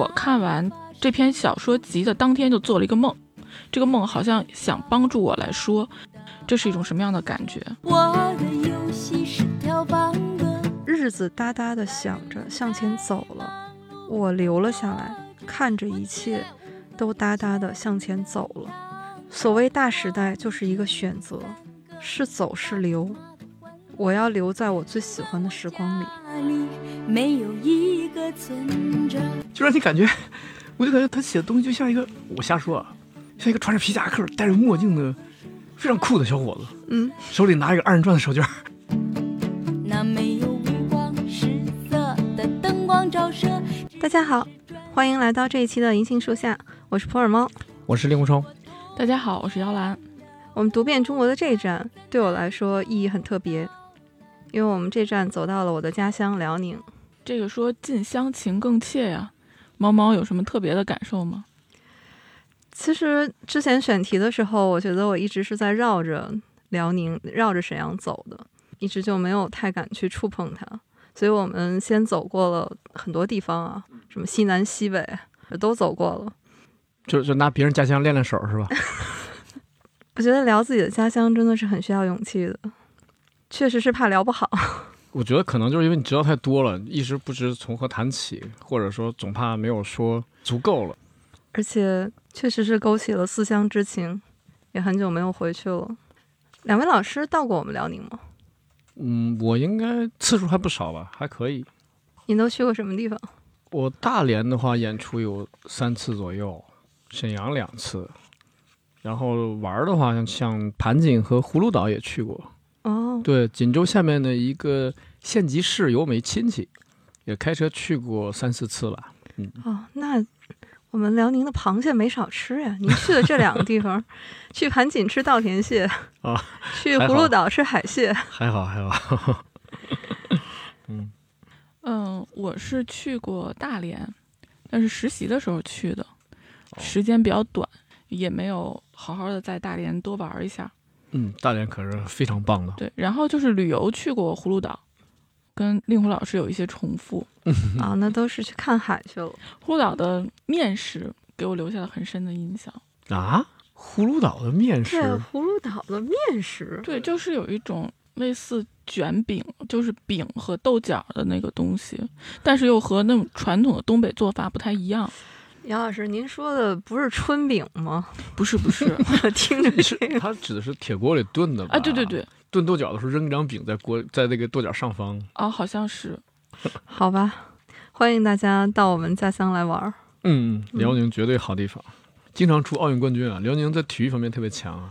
我看完这篇小说集的当天就做了一个梦，这个梦好像想帮助我来说，这是一种什么样的感觉？我的游戏是跳棒的，日子哒哒的响着向前走了，我留了下来，看着一切都哒哒的向前走了。所谓大时代，就是一个选择，是走是留。我要留在我最喜欢的时光里。没有一个。就让你感觉，我就感觉他写的东西就像一个，我瞎说啊，像一个穿着皮夹克、戴着墨镜的非常酷的小伙子，嗯，手里拿一个二人转的手绢儿。那没有五光十色的灯光照射，大家好，欢迎来到这一期的银杏树下，我是普洱猫。我是令狐冲，大家好，我是姚兰。我们读遍中国的这一站对我来说意义很特别，因为我们这站走到了我的家乡辽宁。这个说近乡情更怯呀，猫猫有什么特别的感受吗？其实之前选题的时候，我觉得我一直是在绕着辽宁、绕着沈阳走的，一直就没有太敢去触碰它。所以我们先走过了很多地方啊，什么西南西北都走过了。就就拿别人家乡练练手是吧？我觉得聊自己的家乡真的是很需要勇气的，确实是怕聊不好。我觉得可能就是因为你知道太多了，一时不知从何谈起，或者说总怕没有说足够了。而且确实是勾起了思乡之情，也很久没有回去了。两位老师到过我们辽宁吗？嗯，我应该次数还不少吧，还可以。您都去过什么地方？我大连的话演出有三次左右，沈阳两次，然后玩儿的话，像像盘锦和葫芦岛也去过。哦，对，锦州下面的一个县级市有没亲戚，也开车去过三四次吧。哦，那我们辽宁的螃蟹没少吃呀。您去的这两个地方，去盘锦吃稻田蟹，啊，去葫芦岛吃海蟹。还好还好。嗯，我是去过大连，但是实习的时候去的，哦时间比较短，也没有好好的在大连多玩一下。嗯，大连可是非常棒的。对，然后就是旅游去过葫芦岛，跟令狐老师有一些重复。啊，那都是去看海去了。葫芦岛的面食给我留下了很深的印象。啊，葫芦岛的面对，食，葫芦岛的面食。对，就是有一种类似卷饼，就是饼和豆角的那个东西，但是又和那种传统的东北做法不太一样。杨老师，您说的不是春饼吗？不是不是我听着是这个它指的是铁锅里炖的吧？啊，对对，对，炖豆角的时候扔一张饼在锅，在那个豆角上方。啊，好像是。好吧，欢迎大家到我们家乡来玩儿。嗯，辽宁绝对好地方，经常出奥运冠军啊。辽宁在体育方面特别强啊。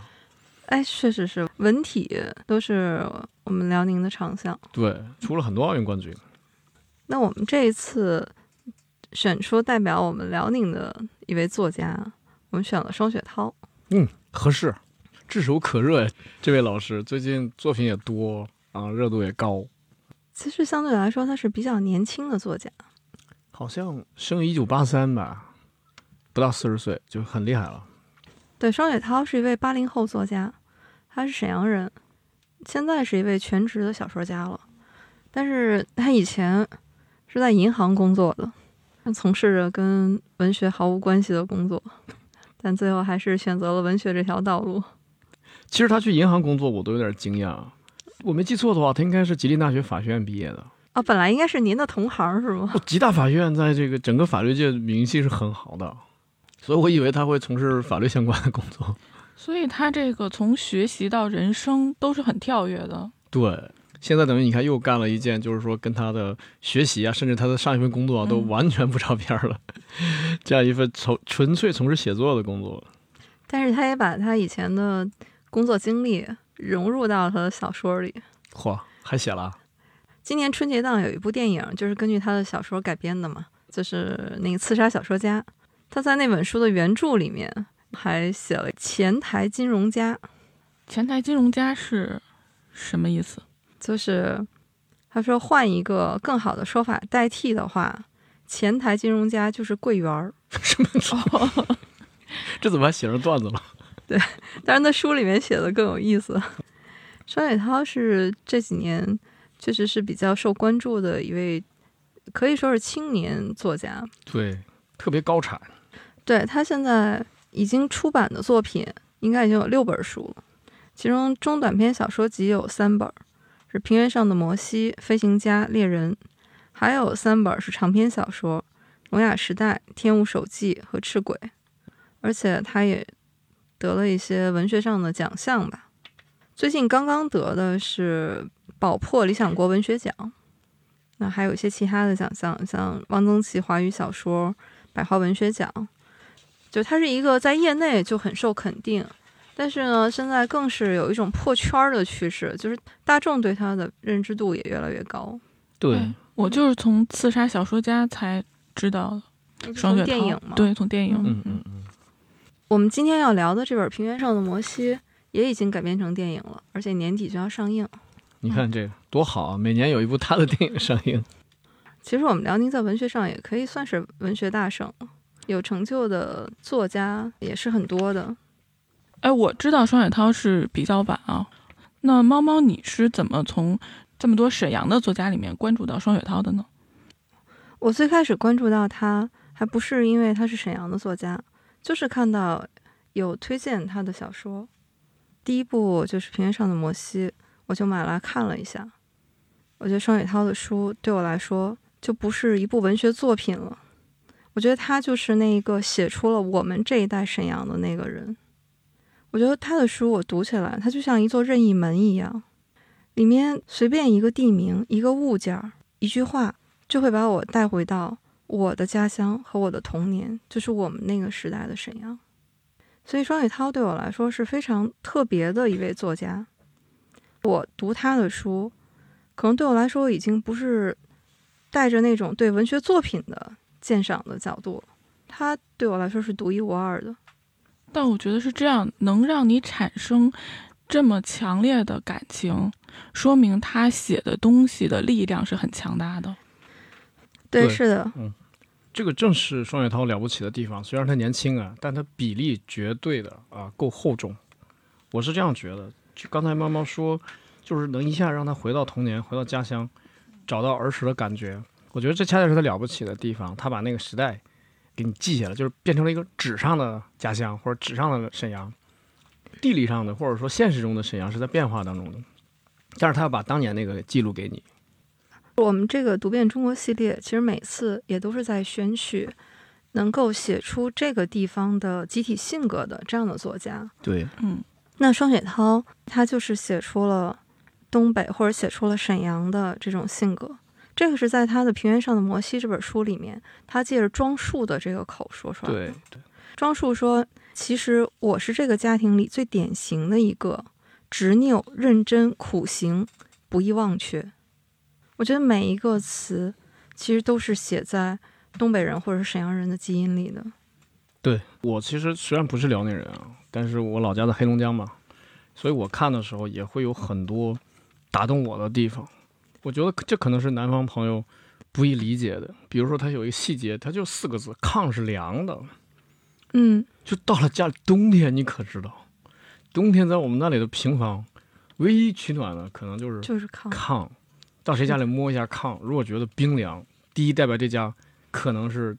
哎，确实是文体都是我们辽宁的长项。对，出了很多奥运冠军。那我们这一次选出代表我们辽宁的一位作家，我们选了双雪涛。嗯，合适，炙手可热呀。这位老师最近作品也多啊，热度也高，其实相对来说，他是比较年轻的作家。好像生于一九八三吧，不到四十岁就很厉害了。对，双雪涛是一位八零后作家，他是沈阳人，现在是一位全职的小说家了。但是他以前是在银行工作的，他从事着跟文学毫无关系的工作，但最后还是选择了文学这条道路。其实他去银行工作，我都有点惊讶。我没记错的话，他应该是吉林大学法学院毕业的。啊，本来应该是您的同行是吗？哦吉大法学院在这个整个法律界名气是很好的，所以我以为他会从事法律相关的工作。所以他这个从学习到人生都是很跳跃的。对，现在等于你看又干了一件，就是说跟他的学习啊，甚至他的上一份工作啊，都嗯完全不着边儿了，这样一份从纯粹从事写作的工作。但是他也把他以前的工作经历融入到他的小说里。嚯，还写了啊今年春节档有一部电影，就是根据他的小说改编的嘛，就是那个《刺杀小说家》。他在那本书的原著里面还写了前台金融家，前台金融家是什么意思？就是他说换一个更好的说法代替的话，前台金融家就是柜员儿。什么？这怎么还写成段子了？对，但是那书里面写的更有意思。双雪涛是这几年确实是比较受关注的一位，可以说是青年作家。对，特别高产。对他现在已经出版的作品应该已经有六本书了，其中中短篇小说集有三本，是《平原上的摩西》《飞行家》《猎人》，还有三本是长篇小说《聋哑时代》《天物手记》和《赤鬼》，而且他也得了一些文学上的奖项吧。最近刚刚得的是宝珀理想国文学奖，那还有一些其他的奖项，像汪曾祺华语小说百花文学奖。就他是一个在业内就很受肯定，但是呢，现在更是有一种破圈儿的趋势，就是大众对他的认知度也越来越高。对，哎我就是从《刺杀小说家》才知道的双雪涛。电影嘛，对，从电影。嗯嗯嗯，我们今天要聊的这本《平原上的摩西》也已经改编成电影了，而且年底就要上映。你看这个多好啊！每年有一部他的电影上映。其实我们辽宁在文学上也可以算是文学大省，有成就的作家也是很多的。哎，我知道双雪涛是比较晚啊。那猫猫，你是怎么从这么多沈阳的作家里面关注到双雪涛的呢？我最开始关注到他，还不是因为他是沈阳的作家，就是看到有推荐他的小说。第一部就是《平原上的摩西》，我就买来看了一下。我觉得双雪涛的书对我来说就不是一部文学作品了，我觉得他就是那一个写出了我们这一代沈阳的那个人。我觉得他的书我读起来，它就像一座任意门一样，里面随便一个地名、一个物件、一句话。就会把我带回到我的家乡和我的童年，就是我们那个时代的沈阳。所以双雪涛对我来说是非常特别的一位作家。我读他的书，可能对我来说已经不是带着那种对文学作品的鉴赏的角度，他对我来说是独一无二的。但我觉得是这样，能让你产生这么强烈的感情，说明他写的东西的力量是很强大的。对，对是的，嗯这个正是双雪涛了不起的地方。虽然他年轻啊，但他比例绝对的啊够厚重。我是这样觉得。就刚才猫猫说，就是能一下让他回到童年，回到家乡，找到儿时的感觉。我觉得这恰恰是他了不起的地方。他把那个时代给你记下来，就是变成了一个纸上的家乡或者纸上的沈阳，地理上的或者说现实中的沈阳是在变化当中的。但是他要把当年那个记录给你。我们这个读遍中国系列，其实每次也都是在选取能够写出这个地方的集体性格的这样的作家。对，嗯，那双雪涛他就是写出了东北或者写出了沈阳的这种性格。这个是在他的《平原上的摩西》这本书里面，他借着庄树的这个口说出来的。对，对，庄树说：“其实我是这个家庭里最典型的一个，执拗、认真、苦行，不易忘却。”我觉得每一个词其实都是写在东北人或者沈阳人的基因里的。对我其实虽然不是辽宁人啊，但是我老家在黑龙江嘛，所以我看的时候也会有很多打动我的地方。我觉得这可能是南方朋友不易理解的，比如说它有一个细节，它就四个字：炕是凉的。嗯，就到了家里冬天，你可知道，冬天在我们那里的平房，唯一取暖的可能就是就是炕。炕。到谁家里摸一下炕，如果觉得冰凉，第一代表这家可能是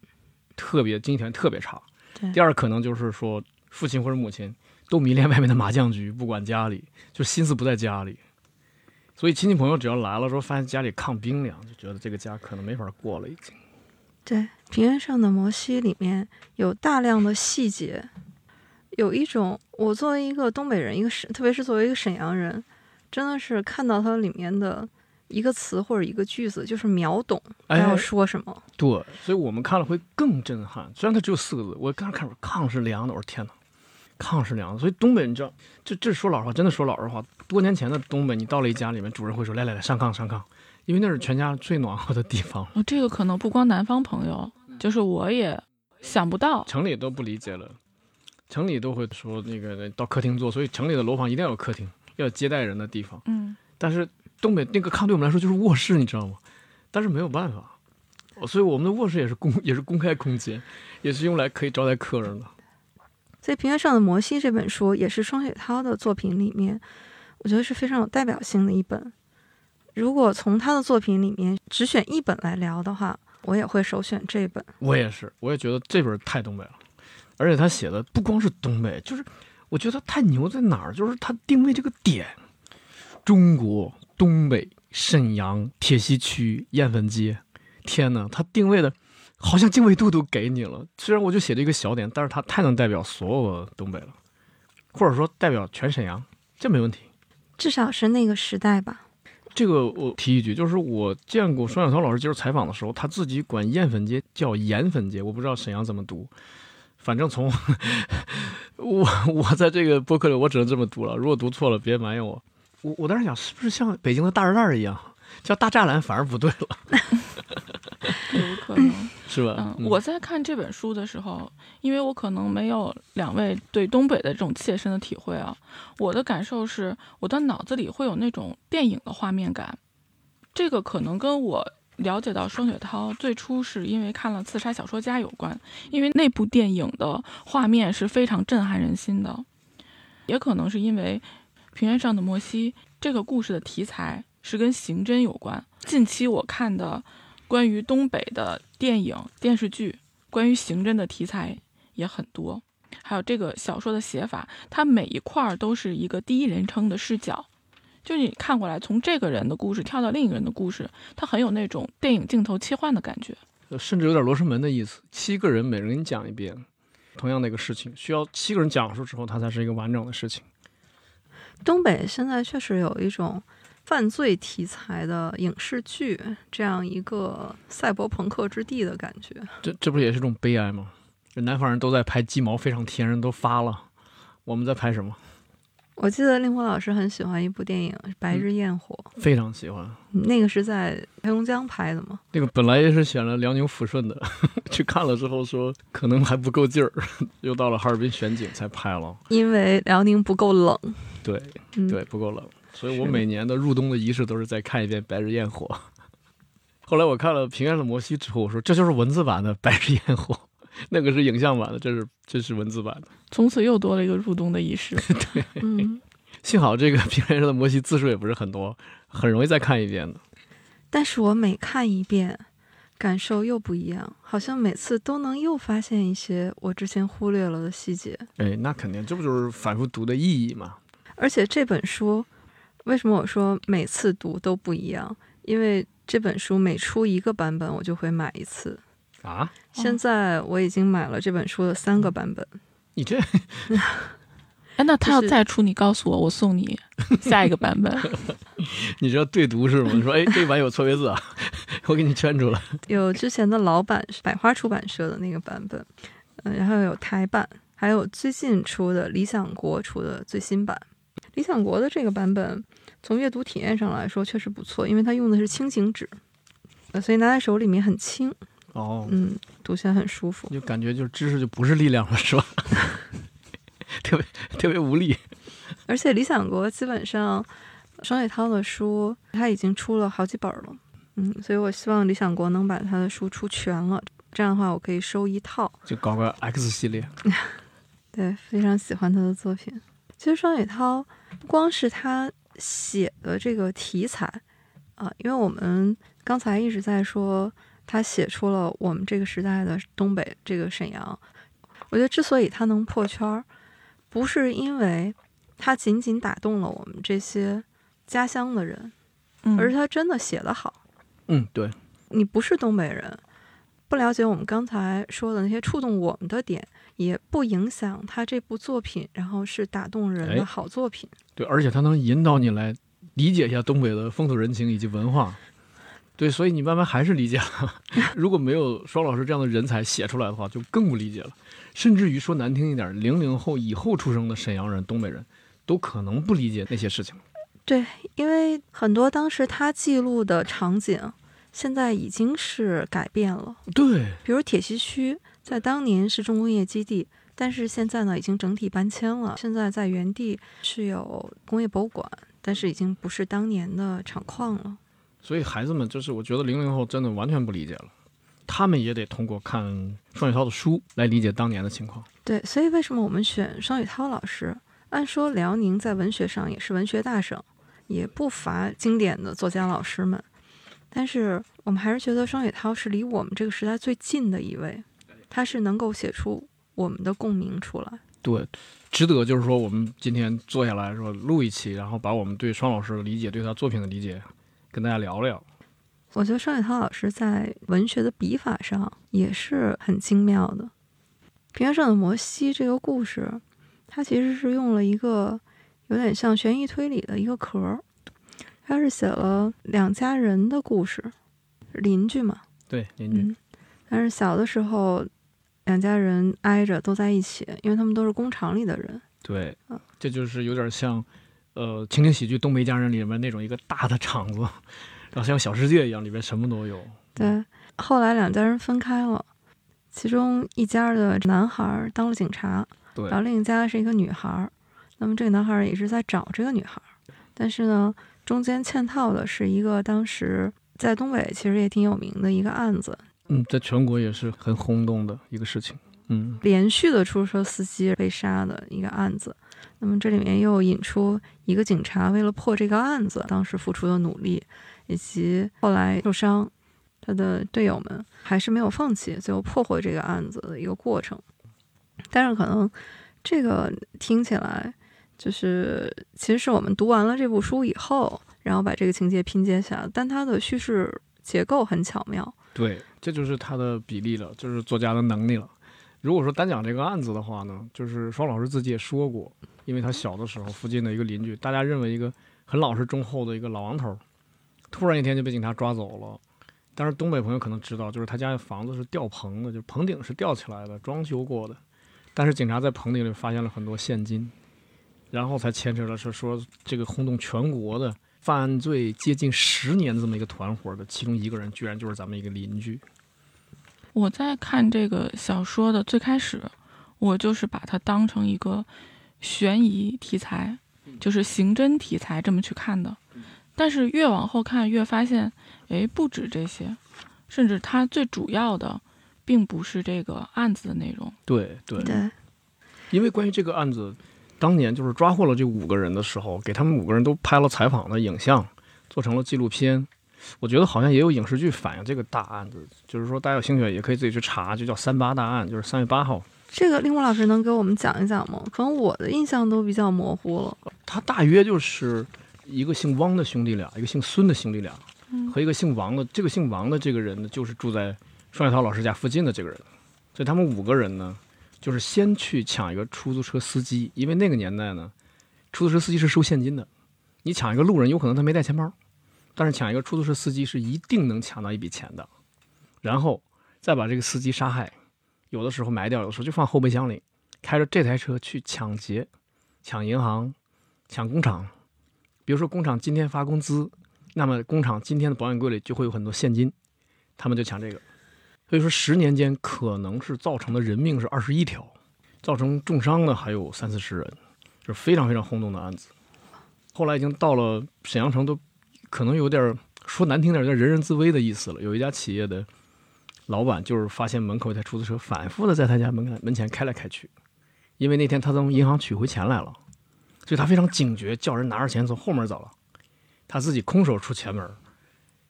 特别经济条件特别差。对第二可能就是说父亲或者母亲都迷恋外面的麻将局，不管家里，就心思不在家里。所以亲戚朋友只要来了，之后发现家里炕冰凉，就觉得这个家可能没法过了，已经。对，《平原上的摩西》里面有大量的细节，有一种我作为一个东北人，一个沈，特别是作为一个沈阳人，真的是看到它里面的一个词或者一个句子，就是秒懂要说什么。对，所以我们看了会更震撼。虽然它只有四个字，我刚看说炕是凉的，我说天哪，炕是凉的。所以东北，你知道，这这说老实话，真的说老实话，多年前的东北，你到了一家里面，主人会说来来来上炕上炕，因为那是全家最暖和的地方。哦，这个可能不光南方朋友，就是我也想不到。城里都不理解了，城里都会说那个到客厅坐，所以城里的楼房一定要有客厅，要有接待人的地方。嗯，但是东北那个炕对我们来说就是卧室，你知道吗？但是没有办法，所以我们的卧室也是公也是公开空间，也是用来可以招待客人的。所以《平原上的摩西》这本书也是双雪涛的作品里面，我觉得是非常有代表性的一本。如果从他的作品里面只选一本来聊的话，我也会首选这本。我也是，我也觉得这本太东北了，而且他写的不光是东北，就是我觉得他太牛在哪儿，就是他定位这个点，中国东北沈阳铁西区燕粉街，天呐，他定位的好像经纬度都给你了。虽然我就写了一个小点，但是它太能代表所有的东北了，或者说代表全沈阳，这没问题。至少是那个时代吧。这个我提一句，就是我见过双小涛老师接受采访的时候，他自己管燕粉街叫盐粉街，我不知道沈阳怎么读。反正从 我我在这个播客里，我只能这么读了。如果读错了，别埋怨我。我我当时想，是不是像北京的大栅栏一样，叫大栅栏反而不对了，有可能。是吧？嗯，我在看这本书的时候，因为我可能没有两位对东北的这种切身的体会啊，我的感受是，我的脑子里会有那种电影的画面感。这个可能跟我了解到双雪涛最初是因为看了《刺杀小说家》有关，因为那部电影的画面是非常震撼人心的，也可能是因为《平原上的摩西》这个故事的题材是跟刑侦有关。近期我看的。关于东北的电影、电视剧，关于刑侦的题材也很多。还有这个小说的写法，它每一块儿都是一个第一人称的视角，就你看过来，从这个人的故事跳到另一个人的故事，它很有那种电影镜头切换的感觉，甚至有点罗生门的意思。七个人每人给你讲一遍同样的一个事情，需要七个人讲述之后，它才是一个完整的事情。东北现在确实有一种。犯罪题材的影视剧，这样一个赛博朋克之地的感觉，这这不也是种悲哀吗？南方人都在拍鸡毛非常天，人都发了，我们在拍什么？我记得令狐老师很喜欢一部电影《白日焰火》，非常喜欢。那个是在黑龙江拍的吗？那个本来也是选了辽宁抚顺的，去看了之后说可能还不够劲儿，又到了哈尔滨选景才拍了。因为辽宁不够冷。对，对，不够冷。所以我每年的入冬的仪式都是再看一遍《白日焰火》。后来我看了《平原的摩西》之后，我说这就是文字版的《白日焰火》，那个是影像版的，这是这是文字版的。从此又多了一个入冬的仪式。对，幸好这个《平原上的摩西》字数也不是很多，很容易再看一遍的。但是我每看一遍，感受又不一样，好像每次都能又发现一些我之前忽略了的细节。哎，那肯定，这不就是反复读的意义吗？而且这本书。为什么我说每次读都不一样？因为这本书每出一个版本，我就会买一次啊。现在我已经买了这本书的三个版本。你这，哎，那他要再出，你告诉我，我送你下一个版本。你知道对读是吗？你说，哎，这版有错别字啊，我给你圈出来。有之前的老版是，百花出版社的那个版本，嗯，然后有台版，还有最近出的理想国出的最新版。理想国的这个版本，从阅读体验上来说确实不错，因为它用的是轻型纸，呃，所以拿在手里面很轻。哦，嗯，读起来很舒服。就感觉就是知识就不是力量了，是吧？特别特别无力。而且理想国基本上，双雪涛的书他已经出了好几本了，嗯，所以我希望理想国能把他的书出全了，这样的话我可以收一套，就搞个 X 系列。对，非常喜欢他的作品。其实双雪涛不光是他写的这个题材啊，因为我们刚才一直在说他写出了我们这个时代的东北这个沈阳。我觉得之所以他能破圈儿，不是因为他仅仅打动了我们这些家乡的人，而是他真的写得好。嗯，对。你不是东北人，不了解我们刚才说的那些触动我们的点。也不影响他这部作品，然后是打动人的好作品。对，而且他能引导你来理解一下东北的风土人情以及文化。对，所以你慢慢还是理解了。如果没有双老师这样的人才写出来的话，就更不理解了。甚至于说难听一点，零零后以后出生的沈阳人、东北人都可能不理解那些事情。对，因为很多当时他记录的场景，现在已经是改变了。对，比如铁西区。在当年是重工业基地，但是现在呢，已经整体搬迁了。现在在原地是有工业博物馆，但是已经不是当年的厂矿了。所以孩子们，就是我觉得零零后真的完全不理解了，他们也得通过看双雪涛的书来理解当年的情况。对，所以为什么我们选双雪涛老师？按说辽宁在文学上也是文学大省，也不乏经典的作家老师们。但是我们还是觉得双雪涛是离我们这个时代最近的一位，他是能够写出我们的共鸣出来。对，值得就是说，我们今天坐下来说录一期，然后把我们对双老师的理解、对他作品的理解跟大家聊聊。我觉得双雪涛老师在文学的笔法上也是很精妙的。《平原上的摩西》这个故事，它其实是用了一个有点像悬疑推理的一个壳儿，它是写了两家人的故事，邻居嘛，对，邻居，嗯，但是小的时候两家人挨着都在一起，因为他们都是工厂里的人。对嗯，这就是有点像，呃，情景喜剧《东北一家人》里面那种一个大的厂子，然后像小世界一样，里面什么都有。对，后来两家人分开了，其中一家的男孩儿当了警察，对然后另一家是一个女孩儿。那么这个男孩儿也是在找这个女孩儿，但是呢，中间嵌套的是一个当时在东北其实也挺有名的一个案子，嗯，在全国也是很轰动的一个事情。嗯，连续的出租车司机被杀的一个案子。那么这里面又引出一个警察为了破这个案子当时付出的努力，以及后来受伤，他的队友们还是没有放弃，最后破获这个案子的一个过程。但是可能这个听起来就是，其实是我们读完了这部书以后，然后把这个情节拼接下来，但它的叙事结构很巧妙。对，这就是他的比例了，就是作家的能力了。如果说单讲这个案子的话呢，就是双老师自己也说过，因为他小的时候附近的一个邻居，大家认为一个很老实忠厚的一个老王头，突然一天就被警察抓走了。但是东北朋友可能知道，就是他家的房子是吊棚的，就棚顶是吊起来的，装修过的。但是警察在棚顶里发现了很多现金，然后才牵扯了是说这个轰动全国的犯罪接近十年的这么一个团伙的其中一个人，居然就是咱们一个邻居。我在看这个小说的最开始，我就是把它当成一个悬疑题材，就是刑侦题材这么去看的。但是越往后看，越发现，哎，不止这些，甚至它最主要的，并不是这个案子的内容。对对对，因为关于这个案子，当年就是抓获了这五个人的时候，给他们五个人都拍了采访的影像，做成了纪录片。我觉得好像也有影视剧反映这个大案子，就是说大家有兴趣也可以自己去查，就叫三八大案，就是三月八号。这个令狐老师能给我们讲一讲吗？可能我的印象都比较模糊了。他大约就是一个姓汪的兄弟俩，一个姓孙的兄弟俩，嗯和一个姓王的。这个姓王的这个人呢，就是住在双雪涛老师家附近的这个人。所以他们五个人呢，就是先去抢一个出租车司机，因为那个年代呢，出租车司机是收现金的，你抢一个路人，有可能他没带钱包，但是抢一个出租车司机是一定能抢到一笔钱的，然后再把这个司机杀害，有的时候埋掉，有的时候就放后备箱里，开着这台车去抢劫、抢银行、抢工厂。比如说工厂今天发工资，那么工厂今天的保险柜里就会有很多现金，他们就抢这个。所以说十年间可能是造成的人命是二十一条，造成重伤的还有三四十人，就是非常非常轰动的案子。后来已经到了沈阳城，都可能有点说难听点叫，人人自危的意思了。有一家企业的老板就是发现门口一台出租车反复的在他家门门前开来开去，因为那天他从银行取回钱来了，所以他非常警觉，叫人拿着钱从后门走了，他自己空手出前门，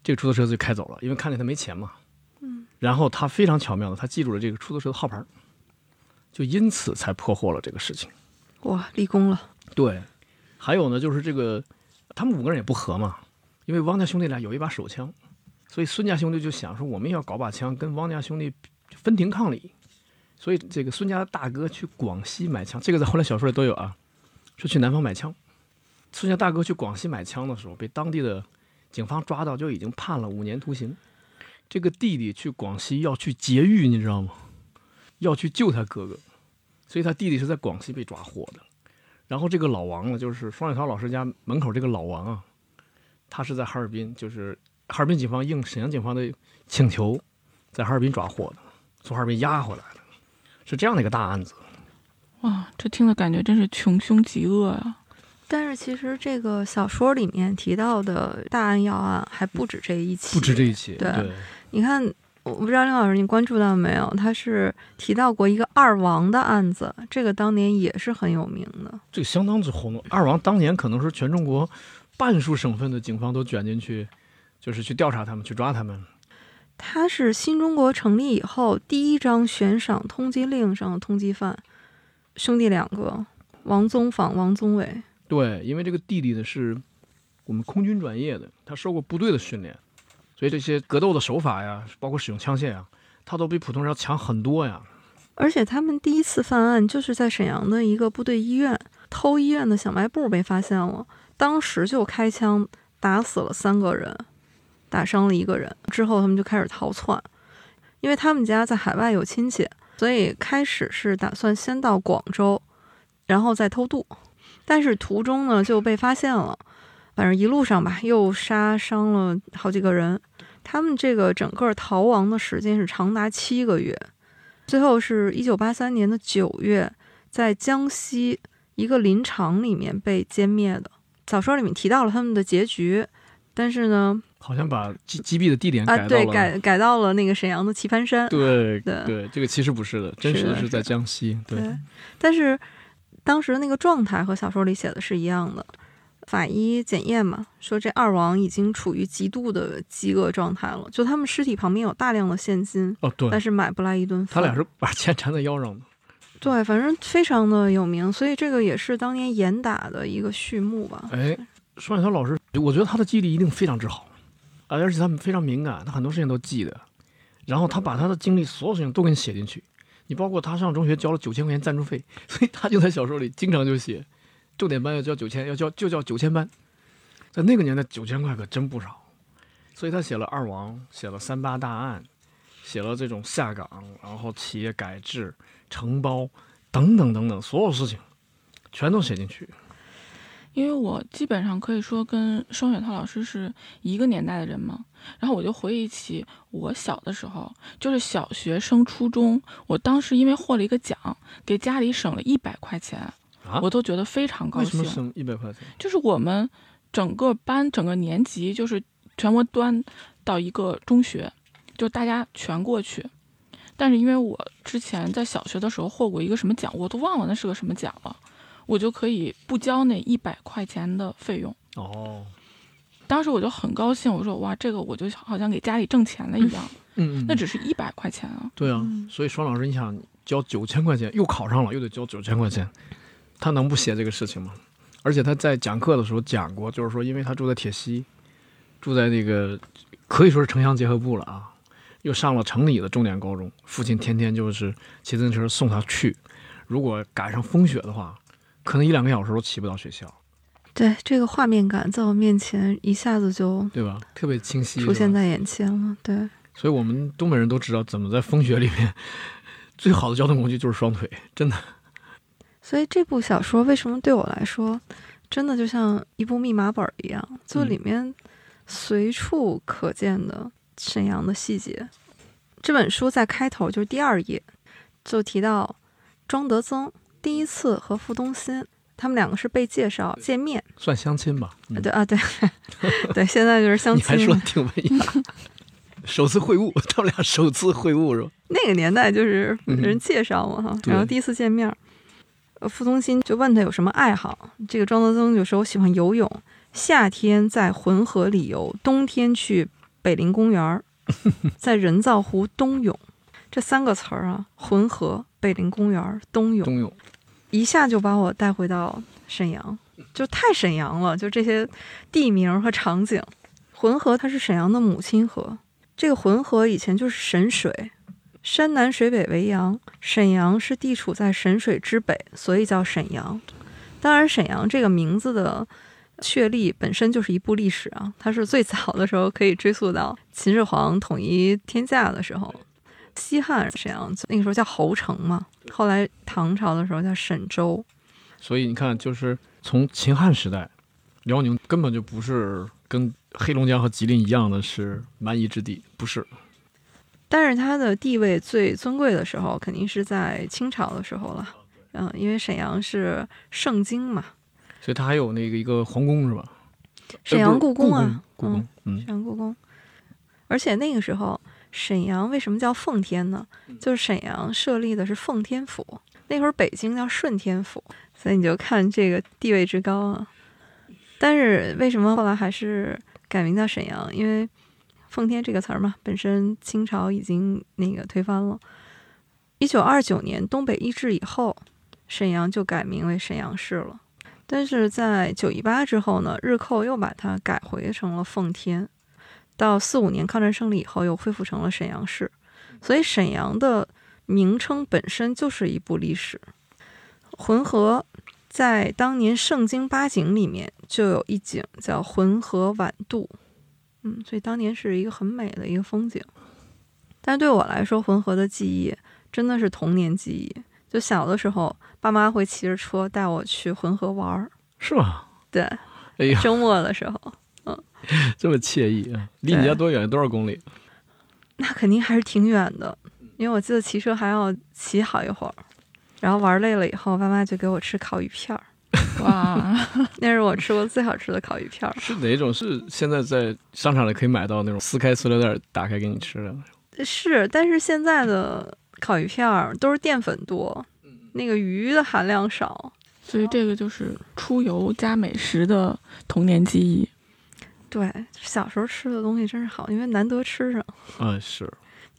这个出租车就开走了，因为看见他没钱嘛。嗯，然后他非常巧妙的，他记住了这个出租车的号牌，就因此才破获了这个事情。哇，立功了！对，还有呢，就是这个他们五个人也不和嘛，因为汪家兄弟俩有一把手枪，所以孙家兄弟就想说，我们要搞把枪跟汪家兄弟分庭抗礼。所以这个孙家大哥去广西买枪，这个在后来小说里都有啊，说去南方买枪。孙家大哥去广西买枪的时候，被当地的警方抓到，就已经判了五年徒刑。这个弟弟去广西要去劫狱，你知道吗？要去救他哥哥，所以他弟弟是在广西被抓获的。然后这个老王呢，就是双雪涛老师家门口这个老王啊，他是在哈尔滨，就是哈尔滨警方应沈阳警方的请求，在哈尔滨抓获的，从哈尔滨押回来的，是这样的一个大案子。哇，这听了感觉真是穷凶极恶啊！但是其实这个小说里面提到的大案要案还不止这一起，不止这一起，对对你看，我不知道林老师你关注到没有？他是提到过一个二王的案子，这个当年也是很有名的。这个相当之轰动。二王当年可能是全中国半数省份的警方都卷进去就是去调查他们，去抓他们。他是新中国成立以后第一张悬赏通缉令上的通缉犯，兄弟两个，王宗访、王宗伟。对，因为这个弟弟呢是我们空军专业的，他受过部队的训练，所以这些格斗的手法呀，包括使用枪械呀，他都比普通人要强很多呀。而且他们第一次犯案就是在沈阳的一个部队医院，偷医院的小卖部被发现了，当时就开枪打死了三个人，打伤了一个人。之后他们就开始逃窜，因为他们家在海外有亲戚，所以开始是打算先到广州，然后再偷渡。但是途中呢就被发现了，反正一路上吧又杀伤了好几个人。他们这个整个逃亡的时间是长达七个月。最后是一九八三年的九月，在江西一个林场里面被歼灭的。小说里面提到了他们的结局，但是呢，好像把击击毙的地点啊，对，改到了改改到了那个沈阳的棋盘山。对对对，这个其实不是的，真实的是在江西。对，对，但是当时的那个状态和小说里写的是一样的。法医检验嘛，说这二王已经处于极度的饥饿状态了，就他们尸体旁边有大量的现金，哦对但，是买不来一顿饭。他俩是把钱缠在腰上的。对，反正非常的有名，所以这个也是当年严打的一个序幕吧。哎，双雪涛老师，我觉得他的记忆力一定非常之好，啊，而且他非常敏感，他很多事情都记得，然后他把他的经历所有事情都给你写进去。你包括他上中学交了九千块钱赞助费，所以他就在小说里经常就写，重点班要交九千，要交就叫九千班，在那个年代九千块可真不少，所以他写了二王，写了三八大案，写了这种下岗，然后企业改制、承包等等等等所有事情，全都写进去。因为我基本上可以说跟双雪涛老师是一个年代的人嘛，然后我就回忆起我小的时候，就是小学升初中，我当时因为获了一个奖，给家里省了一百块钱，啊我都觉得非常高兴为什么。省一百块钱？就是我们整个班整个年级就是全国端到一个中学，就大家全过去。但是因为我之前在小学的时候获过一个什么奖，我都忘了那是个什么奖了，我就可以不交那一百块钱的费用。哦，当时我就很高兴，我说哇，这个我就好像给家里挣钱了一样。嗯嗯，那只是一百块钱啊，对啊，嗯所以双老师，你想交九千块钱，又考上了，又得交九千块钱，他能不写这个事情吗？而且他在讲课的时候讲过，就是说，因为他住在铁西，住在那个可以说是城乡结合部了啊，又上了城里的重点高中，父亲天天就是骑自行车送他去，如果赶上风雪的话，可能一两个小时都骑不到学校，对，这个画面感在我面前一下子就对吧？特别清晰，出现在眼前了。对，所以我们东北人都知道怎么在风雪里面，最好的交通工具就是双腿，真的。所以这部小说为什么对我来说，真的就像一部密码本儿一样，就里面随处可见的沈阳的细节。这本书在开头就是第二页，就提到庄德增第一次和傅东新他们两个是被介绍见面，算相亲吧。对啊对 对，现在就是相你还。说得挺文雅。首次会晤，他们俩首次会晤是吧？那个年代就是人介绍嘛哈，对然后第一次见面傅宗新就问他有什么爱好，这个庄则增就说我喜欢游泳，夏天在浑河里游，冬天去北陵公园儿，在人造湖冬泳，这三个词儿啊，浑河、北陵公园儿、冬泳，冬泳，一下就把我带回到沈阳，就太沈阳了，就这些地名和场景。浑河它是沈阳的母亲河，这个浑河以前就是沈水，山南水北为阳，沈阳是地处在沈水之北，所以叫沈阳。当然，沈阳这个名字的确立本身就是一部历史啊，它是最早的时候可以追溯到秦始皇统一天下的时候。西汉沈阳那个时候叫侯城嘛，后来唐朝的时候叫沈州。所以你看，就是从秦汉时代，辽宁根本就不是跟黑龙江和吉林一样的是蛮夷之地，不是。但是它的地位最尊贵的时候，肯定是在清朝的时候了。嗯，因为沈阳是盛京嘛，所以它还有那个一个皇宫是吧？沈阳故宫啊，故宫，嗯沈阳故宫。而且那个时候，沈阳为什么叫奉天呢？就是沈阳设立的是奉天府，那会儿北京叫顺天府，所以你就看这个地位之高啊。但是为什么后来还是改名叫沈阳，因为奉天这个词儿嘛，本身清朝已经那个推翻了。一九二九年东北易帜以后，沈阳就改名为沈阳市了。但是在九一八之后呢，日寇又把它改回成了奉天。到四五年抗战胜利以后，又恢复成了沈阳市。所以沈阳的名称本身就是一部历史。浑河在当年盛京八景里面就有一景叫浑河晚渡，嗯，所以当年是一个很美的一个风景。但对我来说，浑河的记忆真的是童年记忆。就小的时候，爸妈会骑着车带我去浑河玩儿，是吗？对，哎呀，周末的时候，嗯 这么惬意啊！离你家多远？多少公里？那肯定还是挺远的，因为我记得骑车还要骑好一会儿。然后玩累了以后，爸妈就给我吃烤鱼片儿，哇，那是我吃过最好吃的烤鱼片儿。是哪种？是现在在商场里可以买到那种撕开塑料袋打开给你吃的？是，但是现在的烤鱼片儿都是淀粉多，那个鱼的含量少。所以这个就是出游加美食的童年记忆。对，小时候吃的东西真是好，因为难得吃上。嗯，是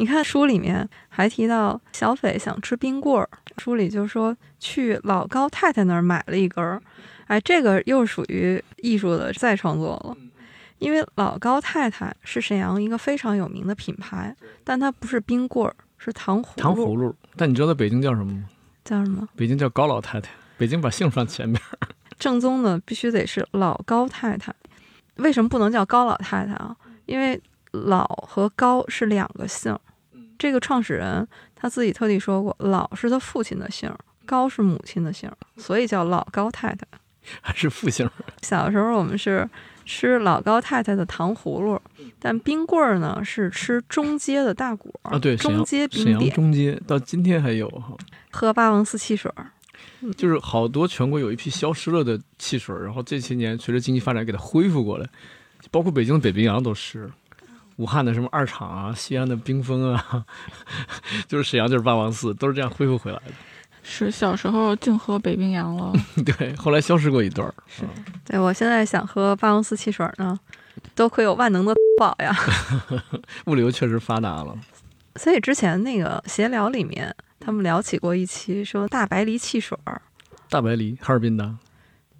你看书里面还提到小斐想吃冰棍儿，书里就说去老高太太那儿买了一根儿，哎，这个又属于艺术的再创作了。因为老高太太是沈阳一个非常有名的品牌，但它不是冰棍儿，是糖葫芦。糖葫芦。但你知道在北京叫什么吗？叫什么？北京叫高老太太。北京把姓放前面。正宗的必须得是老高太太。为什么不能叫高老太太啊？因为老和高是两个姓。这个创始人他自己特地说过，老是他父亲的姓，高是母亲的姓，所以叫老高太太。还是复姓。小时候我们是吃老高太太的糖葫芦，但冰棍儿呢是吃中街的大果啊，对，中街冰点，中街到今天还有哈，喝霸王寺汽水儿。就是好多全国有一批消失了的汽水，然后这些年随着经济发展给它恢复过来，包括北京的北冰洋都是，武汉的什么二厂啊，西安的冰峰啊，就是沈阳就是霸王寺，都是这样恢复回来的。是小时候净喝北冰洋了，对，后来消失过一段儿。是对我现在想喝霸王寺汽水儿呢，多亏有万能的宝呀。物流确实发达了。所以之前那个闲聊里面，他们聊起过一期说大白梨汽水儿。大白梨，哈尔滨的，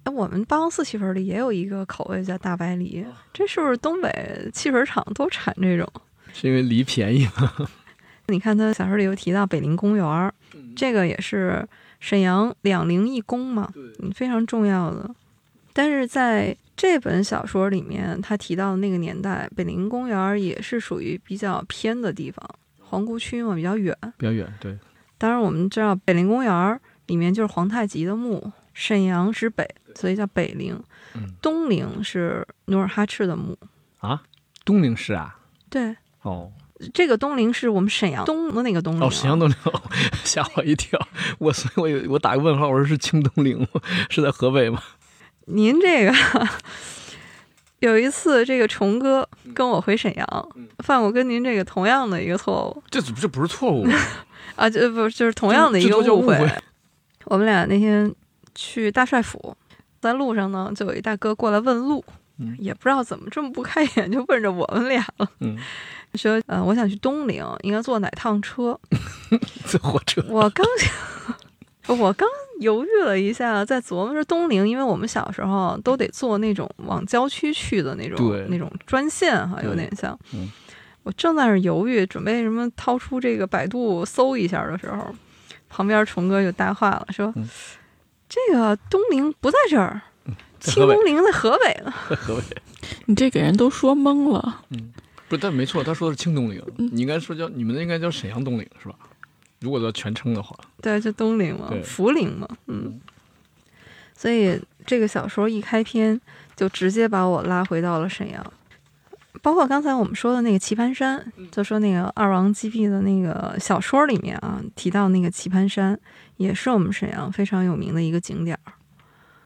哎，我们八王寺汽水里也有一个口味叫大白梨，这是不是东北汽水厂都产这种？是因为梨便宜吗？你看他小说里有提到北陵公园儿，这个也是沈阳两陵一宫嘛，嗯，非常重要的。但是在这本小说里面，他提到的那个年代，北陵公园儿也是属于比较偏的地方，皇姑区嘛，比较远。比较远，对，当然，我们知道北陵公园儿里面就是皇太极的墓，沈阳之北，所以叫北陵。嗯东陵是努尔哈赤的墓。啊，东陵是啊，对，哦这个东陵是我们沈阳东的那个东陵、啊。哦，沈阳东陵，吓我一跳，我所以我有我打个问号，我说是清东陵吗？是在河北吗？您这个有一次，这个虫哥跟我回沈阳，犯过跟您这个同样的一个错误这这不是错误？啊，这不就是同样的一这个会。误会我们俩那天去大帅府，在路上呢，就有一大哥过来问路，嗯也不知道怎么这么不开眼，就问着我们俩了，嗯，说呃，我想去东陵，应该坐哪趟车？坐火车。我刚想，我刚犹豫了一下，在琢磨着东陵，因为我们小时候都得坐那种往郊区去的那种那种专线哈，有点像。嗯我正在那儿犹豫，准备什么掏出这个百度搜一下的时候，旁边虫哥就搭话了，说：“嗯这个东陵不在这儿，清东陵在河北呢。在河北。你这给人都说懵了。嗯不是，但没错，他说的是清东陵，嗯你应该说叫你们那应该叫沈阳东陵是吧？如果叫全称的话，对，就东陵嘛对，涪陵嘛，嗯。所以这个小说一开篇就直接把我拉回到了沈阳，包括刚才我们说的那个棋盘山，就说那个二王击毙的那个小说里面啊，提到那个棋盘山，也是我们沈阳非常有名的一个景点儿。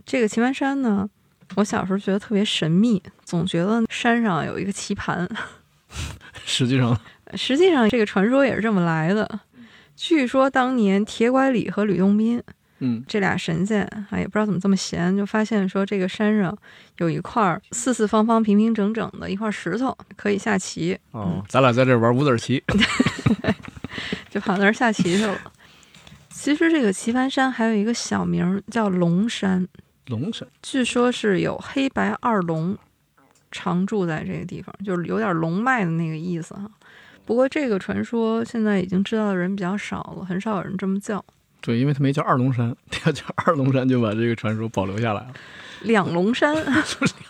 这个棋盘山呢，我小时候觉得特别神秘，总觉得山上有一个棋盘，实际上实际上，这个传说也是这么来的。据说当年铁拐李和吕洞宾嗯，这俩神仙啊，也不知道怎么这么闲，就发现说这个山上有一块儿四四方方、平平整整的一块石头，可以下棋，哦，咱俩在这玩五子棋，就跑那儿下棋去了。其实这个棋盘山还有一个小名儿叫龙山，龙山据说是有黑白二龙常住在这个地方，就是有点龙脉的那个意思哈。不过这个传说现在已经知道的人比较少了，很少有人这么叫。对，因为他没叫二龙山，他叫二龙山就把这个传说保留下来了。两龙山，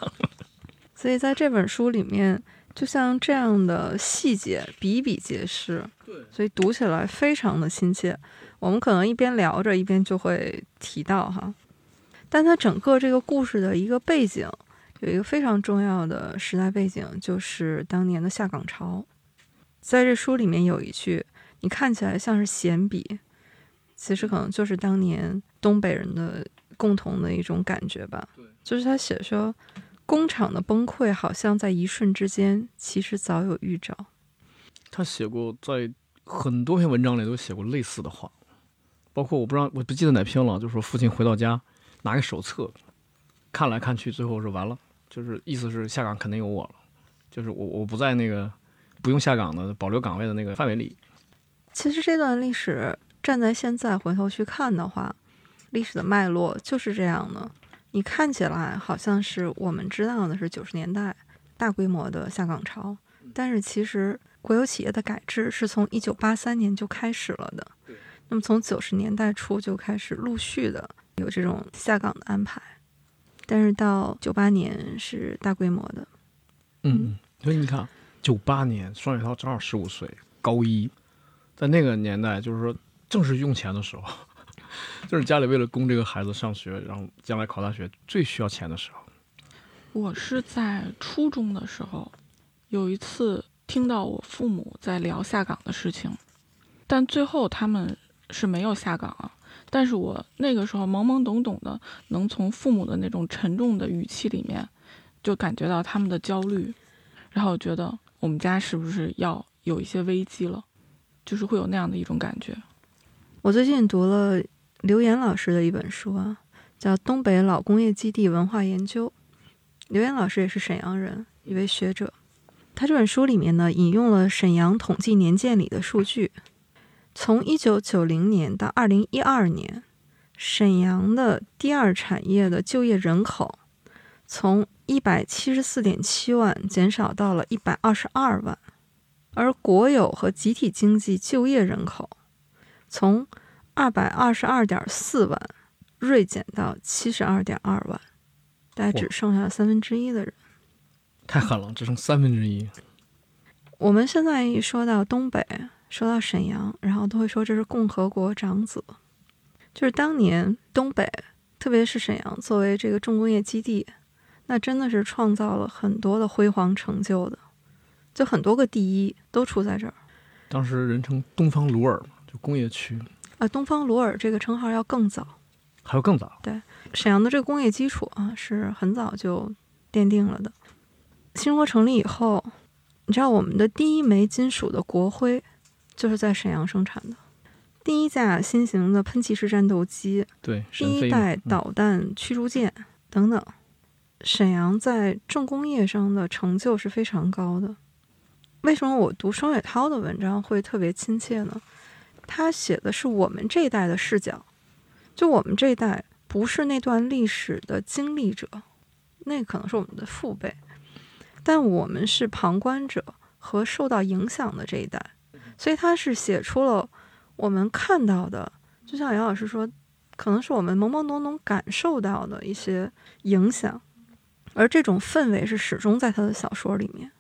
所以在这本书里面，就像这样的细节比比皆是，所以读起来非常的亲切。我们可能一边聊着，一边就会提到哈，但它整个这个故事的一个背景，有一个非常重要的时代背景，就是当年的下岗潮。在这书里面有一句，你看起来像是闲笔，其实可能就是当年东北人的共同的一种感觉吧。就是他写说，工厂的崩溃好像在一瞬之间，其实早有预兆。他写过，在很多篇文章里都写过类似的话，包括我不知道我不记得哪篇了，就说父亲回到家拿个手册看来看去，最后是完了，就是意思是下岗肯定有我了，就是我我不在那个不用下岗的保留岗位的那个范围里。其实这段历史站在现在回头去看的话，历史的脉络就是这样的。你看起来好像是我们知道的是九十年代大规模的下岗潮，但是其实国有企业的改制是从一九八三年就开始了的。那么从九十年代初就开始陆续的有这种下岗的安排，但是到九八年是大规模的。嗯，所以你看，九八年双雪涛正好十五岁，高一，在那个年代，就是说正是用钱的时候，就是家里为了供这个孩子上学，然后将来考大学最需要钱的时候。我是在初中的时候，有一次听到我父母在聊下岗的事情，但最后他们是没有下岗啊。但是我那个时候懵懵懂懂的，能从父母的那种沉重的语气里面，就感觉到他们的焦虑，然后觉得我们家是不是要有一些危机了，就是会有那样的一种感觉。我最近读了刘岩老师的一本书啊，叫《东北老工业基地文化研究》。刘岩老师也是沈阳人，一位学者。他这本书里面呢，引用了沈阳统计年鉴里的数据，从一九九零年到二零一二年，沈阳的第二产业的就业人口从一百七十四点七万减少到了一百二十二万，而国有和集体经济就业人口从二百二十二点四万锐减到七十二点二万，大概只剩下三分之一的人。太狠了，只剩三分之一。我们现在一说到东北，说到沈阳，然后都会说这是共和国长子，就是当年东北，特别是沈阳作为这个重工业基地，那真的是创造了很多的辉煌成就的，就很多个第一都出在这儿。当时人称东方鲁尔嘛，就工业区，啊，东方鲁尔这个称号要更早，还有更早。对沈阳的这个工业基础啊是很早就奠定了的。新中国成立以后，你知道我们的第一枚金属的国徽就是在沈阳生产的，第一架新型的喷气式战斗机，对，第一代嗯导弹驱逐舰等等，沈阳在重工业上的成就是非常高的。为什么我读双雪涛的文章会特别亲切呢？他写的是我们这一代的视角，就我们这一代不是那段历史的经历者，那可能是我们的父辈，但我们是旁观者和受到影响的这一代，所以他是写出了我们看到的，就像杨老师说，可能是我们懵懵懂懂感受到的一些影响，而这种氛围是始终在他的小说里面。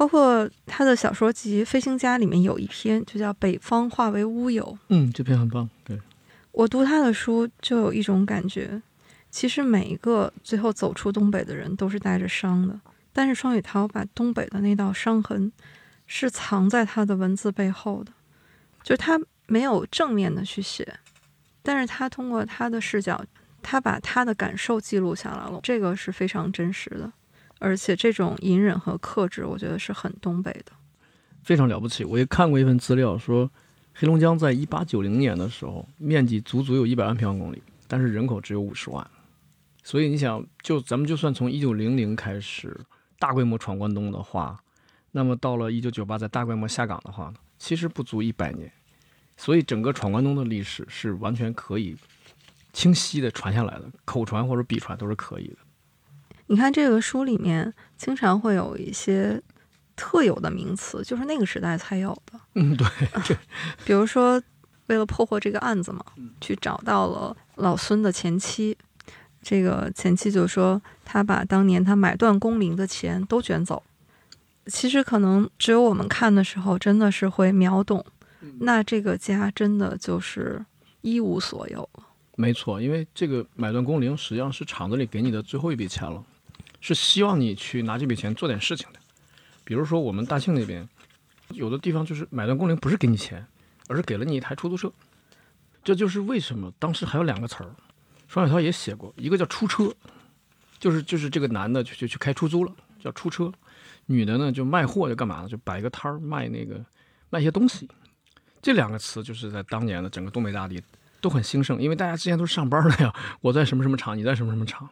包括他的小说集《飞行家》里面有一篇就叫《北方化为乌有》，嗯，这篇很棒。对，我读他的书就有一种感觉，其实每一个最后走出东北的人都是带着伤的，但是双雪涛把东北的那道伤痕是藏在他的文字背后的，就是他没有正面的去写，但是他通过他的视角，他把他的感受记录下来了，这个是非常真实的，而且这种隐忍和克制，我觉得是很东北的。非常了不起。我也看过一份资料说，黑龙江在一八九零年的时候，面积足足有一百万平方公里，但是人口只有五十万。所以你想，就咱们就算从一九零零开始大规模闯关东的话，那么到了一九九八再大规模下岗的话呢，其实不足一百年。所以整个闯关东的历史是完全可以清晰的传下来的，口传或者笔传都是可以的。你看这个书里面经常会有一些特有的名词，就是那个时代才有的。嗯，对，比如说，为了破获这个案子嘛，去找到了老孙的前妻。这个前妻就说，他把当年他买断工龄的钱都卷走。其实可能只有我们看的时候，真的是会秒懂。那这个家真的就是一无所有了。没错，因为这个买断工龄实际上是厂子里给你的最后一笔钱了，是希望你去拿这笔钱做点事情的。比如说我们大庆那边，有的地方就是买断工龄不是给你钱，而是给了你一台出租车。这就是为什么当时还有两个词儿，双雪涛也写过，一个叫出车，就是就是这个男的就就去开出租了，叫出车；女的呢就卖货就干嘛呢？就摆个摊儿卖那个卖一些东西。这两个词就是在当年的整个东北大地都很兴盛，因为大家之前都是上班的呀。我在什么什么厂，你在什么什么厂，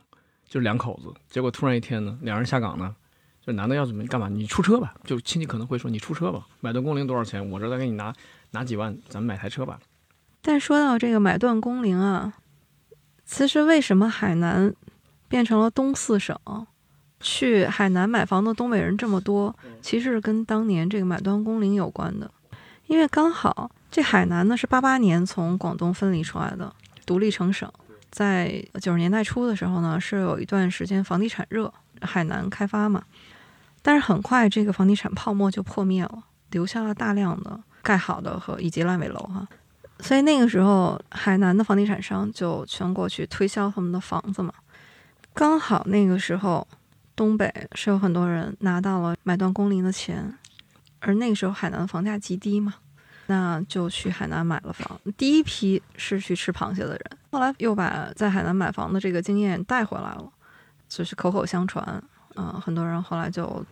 就是两口子。结果突然一天呢，两人下岗呢，就男的要怎么干嘛？你出车吧，就亲戚可能会说你出车吧，买断工龄多少钱？我这再给你拿拿几万，咱们买台车吧。但说到这个买断工龄啊，其实为什么海南变成了东四省，去海南买房的东北人这么多，其实是跟当年这个买断工龄有关的。因为刚好这海南呢是八八年从广东分离出来的，独立成省，在九十年代初的时候呢，是有一段时间房地产热，海南开发嘛，但是很快这个房地产泡沫就破灭了，留下了大量的盖好的和以及烂尾楼哈，所以那个时候海南的房地产商就全过去推销他们的房子嘛，刚好那个时候东北是有很多人拿到了买断工龄的钱。而那个时候海南的房价极低嘛，那就去海南买了房。第一批是去吃螃蟹的人，后来又把在海南买房的这个经验带回来了，就是口口相传。嗯，很多人后来就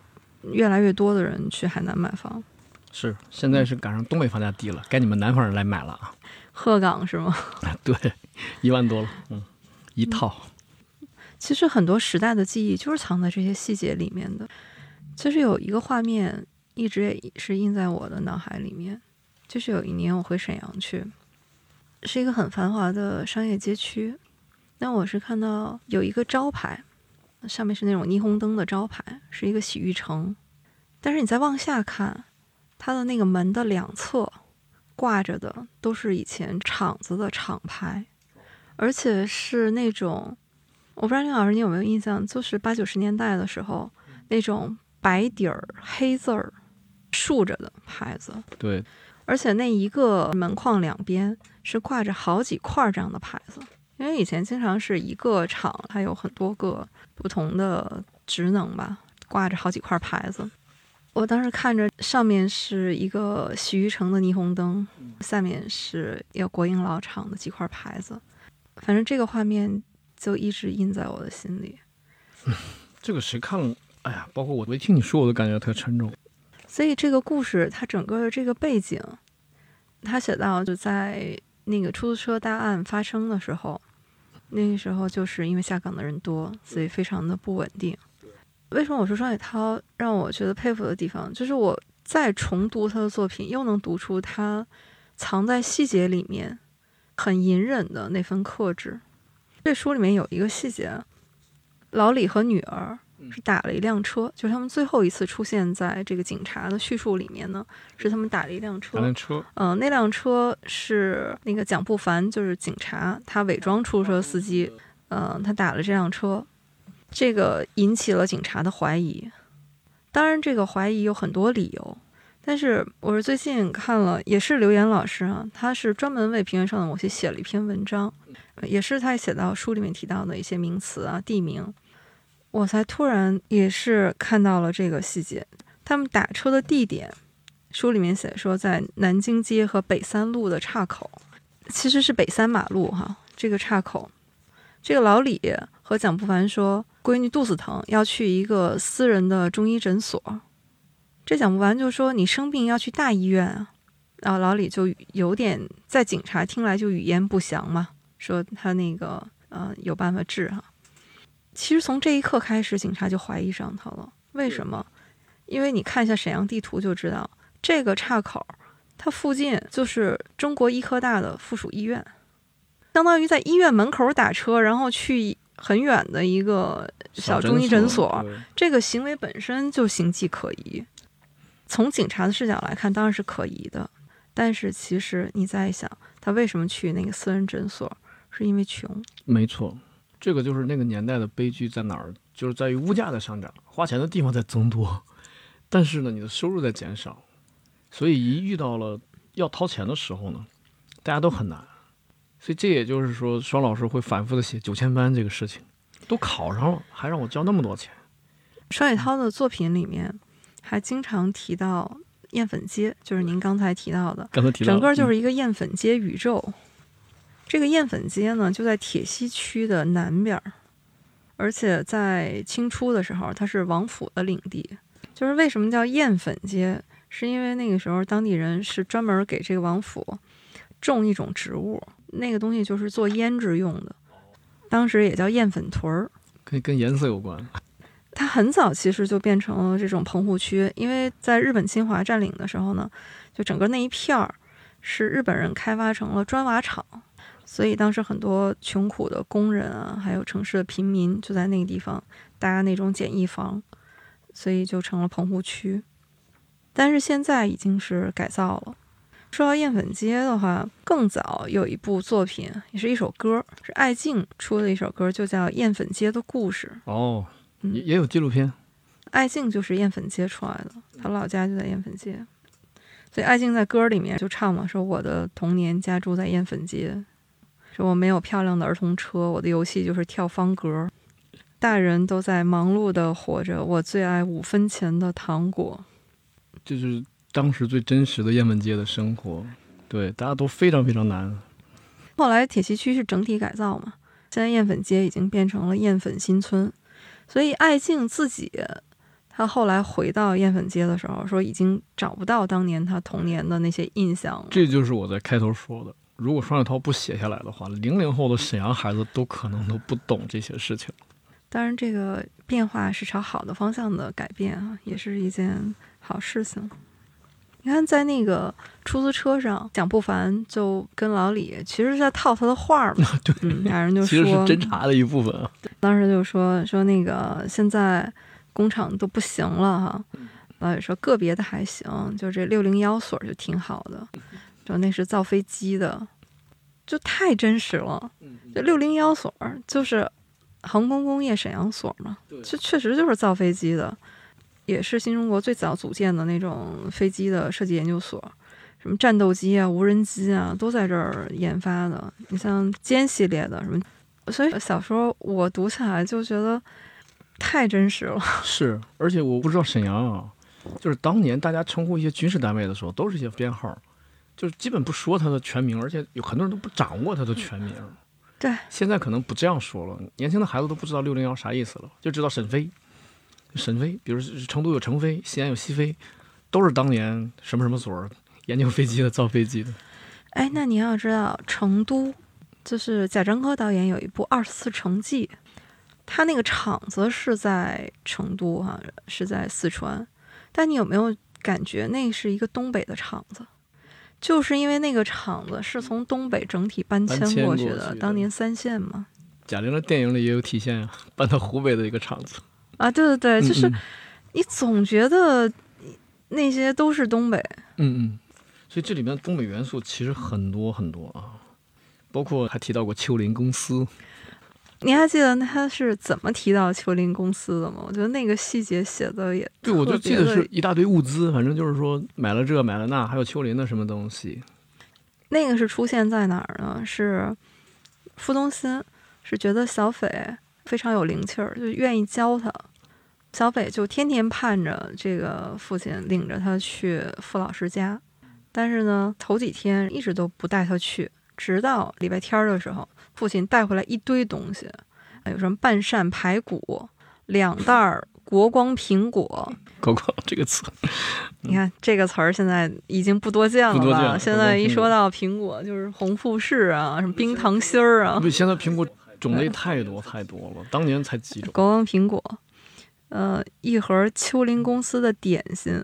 越来越多的人去海南买房。是，现在是赶上东北房价低了，该你们南方人来买了啊。鹤岗是吗？对，一万多了，嗯，一套。其实很多时代的记忆就是藏在这些细节里面的。其实有一个画面。一直也是印在我的脑海里面。就是有一年我回沈阳去，是一个很繁华的商业街区。那我是看到有一个招牌，上面是那种霓虹灯的招牌，是一个洗浴城。但是你再往下看，它的那个门的两侧挂着的都是以前厂子的厂牌，而且是那种我不知道林老师你有没有印象，就是八九十年代的时候那种白底儿黑字儿。竖着的牌子，对，而且那一个门框两边是挂着好几块这样的牌子，因为以前经常是一个厂，它有很多个不同的职能吧，挂着好几块牌子。我当时看着上面是一个洗浴城的霓虹灯，下面是一个国营老厂的几块牌子，反正这个画面就一直印在我的心里。这个谁看了？哎呀，包括我，我一听你说，我都感觉特沉重。所以这个故事，它整个的这个背景，他写到就在那个出租车大案发生的时候，那个时候就是因为下岗的人多，所以非常的不稳定。为什么我说双雪涛让我觉得佩服的地方，就是我再重读他的作品，又能读出他藏在细节里面很隐忍的那份克制。这书里面有一个细节，老李和女儿。是打了一辆车，就是他们最后一次出现在这个警察的叙述里面呢，是他们打了一辆车。辆车，嗯，那辆车是那个蒋不凡，就是警察，他伪装出租车司机，嗯，他打了这辆车，这个引起了警察的怀疑。当然，这个怀疑有很多理由，但是我是最近看了，也是刘岩老师啊，他是专门为平原上的某些写了一篇文章，也是他写到书里面提到的一些名词啊、地名。我才突然也是看到了这个细节，他们打车的地点，书里面写说在南京街和北三路的岔口，其实是北三马路哈。这个岔口，这个老李和蒋不凡说，闺女肚子疼，要去一个私人的中医诊所。这蒋不凡就说，你生病要去大医院啊。然后老李就有点在警察听来就语焉不详嘛，说他那个呃有办法治哈。其实从这一刻开始，警察就怀疑上他了。为什么？因为你看一下沈阳地图就知道，这个岔口它附近就是中国医科大的附属医院，相当于在医院门口打车，然后去很远的一个小中医诊所，对这个行为本身就形迹可疑。从警察的视角来看，当然是可疑的。但是其实你再想，他为什么去那个私人诊所？是因为穷。没错，这个就是那个年代的悲剧在哪儿？就是在于物价在上涨，花钱的地方在增多，但是呢，你的收入在减少，所以一遇到了要掏钱的时候呢，大家都很难。所以这也就是说，双老师会反复的写九千班这个事情，都考上了，还让我交那么多钱。双雪涛的作品里面还经常提到燕粉街，就是您刚才提到的，刚才提到，整个就嗯是一个燕粉街宇宙。这个燕粉街呢，就在铁西区的南边儿，而且在清初的时候，它是王府的领地。就是为什么叫燕粉街，是因为那个时候当地人是专门给这个王府种一种植物，那个东西就是做胭脂用的，当时也叫燕粉屯儿。跟跟颜色有关。它很早其实就变成了这种棚户区，因为在日本侵华占领的时候呢，就整个那一片儿是日本人开发成了砖瓦厂，所以当时很多穷苦的工人啊，还有城市的平民就在那个地方搭那种简易房，所以就成了棚户区。但是现在已经是改造了。说到燕粉街的话，更早有一部作品，也是一首歌，是艾敬出的一首歌，就叫《燕粉街的故事》。哦，嗯也也有纪录片。艾敬就是艳粉街出来的，他老家就在艳粉街，所以艾敬在歌里面就唱嘛，说我的童年家住在艳粉街，说我没有漂亮的儿童车，我的游戏就是跳方格，大人都在忙碌的活着，我最爱五分钱的糖果。这就是当时最真实的燕粉街的生活。对，大家都非常非常难。后来铁西区是整体改造嘛，现在燕粉街已经变成了燕粉新村，所以艾静自己，他后来回到燕粉街的时候，说已经找不到当年他童年的那些印象了。这就是我在开头说的，如果双雪涛不写下来的话，零零后的沈阳孩子都可能都不懂这些事情。当然，这个变化是朝好的方向的改变啊，也是一件好事情。你看，在那个出租车上，蒋不凡就跟老李其实是在套他的话儿嘛，对，嗯，俩人就说其实是，侦查的一部分啊。当时就说说那个现在工厂都不行了哈，老李说个别的还行，就这六零幺所就挺好的，说那是造飞机的，就太真实了。就六零幺所就是航空工业沈阳所嘛，这确实就是造飞机的，也是新中国最早组建的那种飞机的设计研究所。什么战斗机啊、无人机啊，都在这儿研发的。你像歼系列的什么，所以小时候我读起来就觉得太真实了。是，而且我不知道沈阳啊，就是当年大家称呼一些军事单位的时候，都是一些编号，就是基本不说他的全名，而且有很多人都不掌握他的全名。对，现在可能不这样说了，年轻的孩子都不知道六零幺啥意思了，就知道沈飞，沈飞，比如成都有成飞，西安有西飞，都是当年什么什么所研究飞机的、造飞机的。哎，那你要知道，成都就是贾樟柯导演有一部《二十四城记》，他那个厂子是在成都哈、是在四川，但你有没有感觉那是一个东北的厂子？就是因为那个厂子是从东北整体搬迁过去的，去的当年三线嘛。贾玲的电影里也有体现啊，搬到湖北的一个厂子。啊，对对对，就是嗯你总觉得那些都是东北，嗯嗯，所以这里面东北元素其实很多很多啊，包括还提到过秋林公司，你还记得他是怎么提到秋林公司的吗？我觉得那个细节写的也对，我就记得是一大堆物资，反正就是说买了这买了那，还有秋林的什么东西。那个是出现在哪儿呢？是傅东新是觉得小斐非常有灵气儿，就愿意教他。小斐就天天盼着这个父亲领着他去傅老师家，但是呢，头几天一直都不带他去，直到礼拜天儿的时候，父亲带回来一堆东西，有什么半扇排骨、两袋儿国光苹果。国光这个词，你看这个词儿现在已经不多见了吧？不多见现在一说到苹果，就是红富士啊，什么冰糖心儿啊，不，现在苹果 种类太多太多了，当年才几种。国光苹果，呃，一盒秋林公司的点心。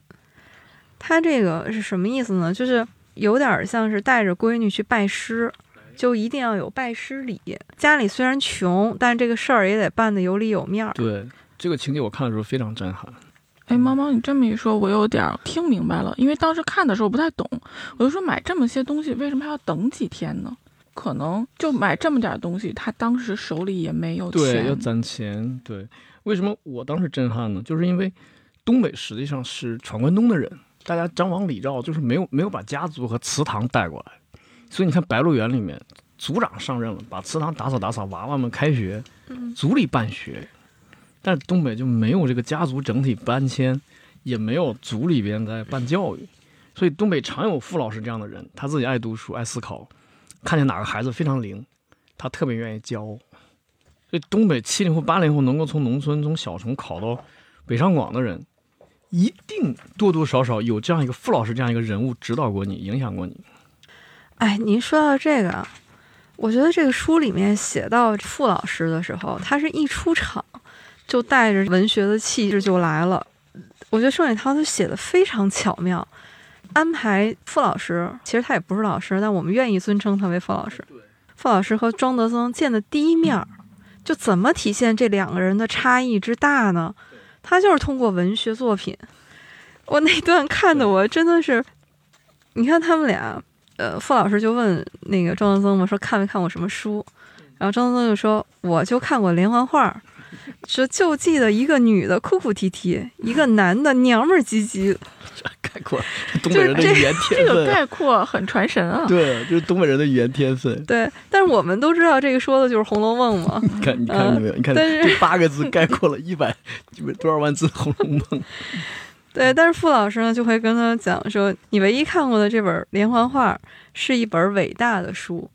它这个是什么意思呢？就是有点像是带着闺女去拜师，就一定要有拜师礼。家里虽然穷，但这个事儿也得办得有里有面儿。对这个情节，我看的时候非常震撼。哎，猫猫，你这么一说，我有点儿听明白了。因为当时看的时候不太懂，我就说买这么些东西，为什么还要等几天呢？可能就买这么点儿东西，他当时手里也没有钱对，要。攒钱。对，为什么我当时震撼呢？就是因为东北实际上是闯关东的人，大家张王李赵就是没有没有把家族和祠堂带过来，所以你看《白鹿原》里面，族长上任了，把祠堂打扫打扫，娃娃们开学，族里办学。但是东北就没有这个家族整体搬迁，也没有族里边在办教育，所以东北常有傅老师这样的人，他自己爱读书爱思考，看见哪个孩子非常灵，他特别愿意教。所以东北七零后、八零后能够从农村从小城考到北上广的人，一定多多少少有这样一个傅老师这样一个人物指导过你，影响过你。哎，您说到这个啊，我觉得这个书里面写到傅老师的时候，他是一出场就带着文学的气质就来了。我觉得盛雪涛他写的非常巧妙，安排傅老师，其实他也不是老师，但我们愿意尊称他为傅老师。傅老师和庄德增见的第一面儿，就怎么体现这两个人的差异之大呢？他就是通过文学作品。我那段看的我真的是，你看他们俩，呃，傅老师就问那个庄德增嘛，说看没看过什么书？然后庄德增就说，我就看过连环画，说就记得一个女的哭哭啼啼，一个 男的娘们儿唧唧。概括 东北人的语言 这个。概括很传神啊！对，就是东北人的语言天分。对，但是我们都知道这个说的就是《红楼梦》嘛。你看，你看见没有？你看这八个字概括了一百多少万字《红楼梦》。对，但是傅老师呢就会跟他讲说，你唯一看过的这本连环画是一本伟大的书，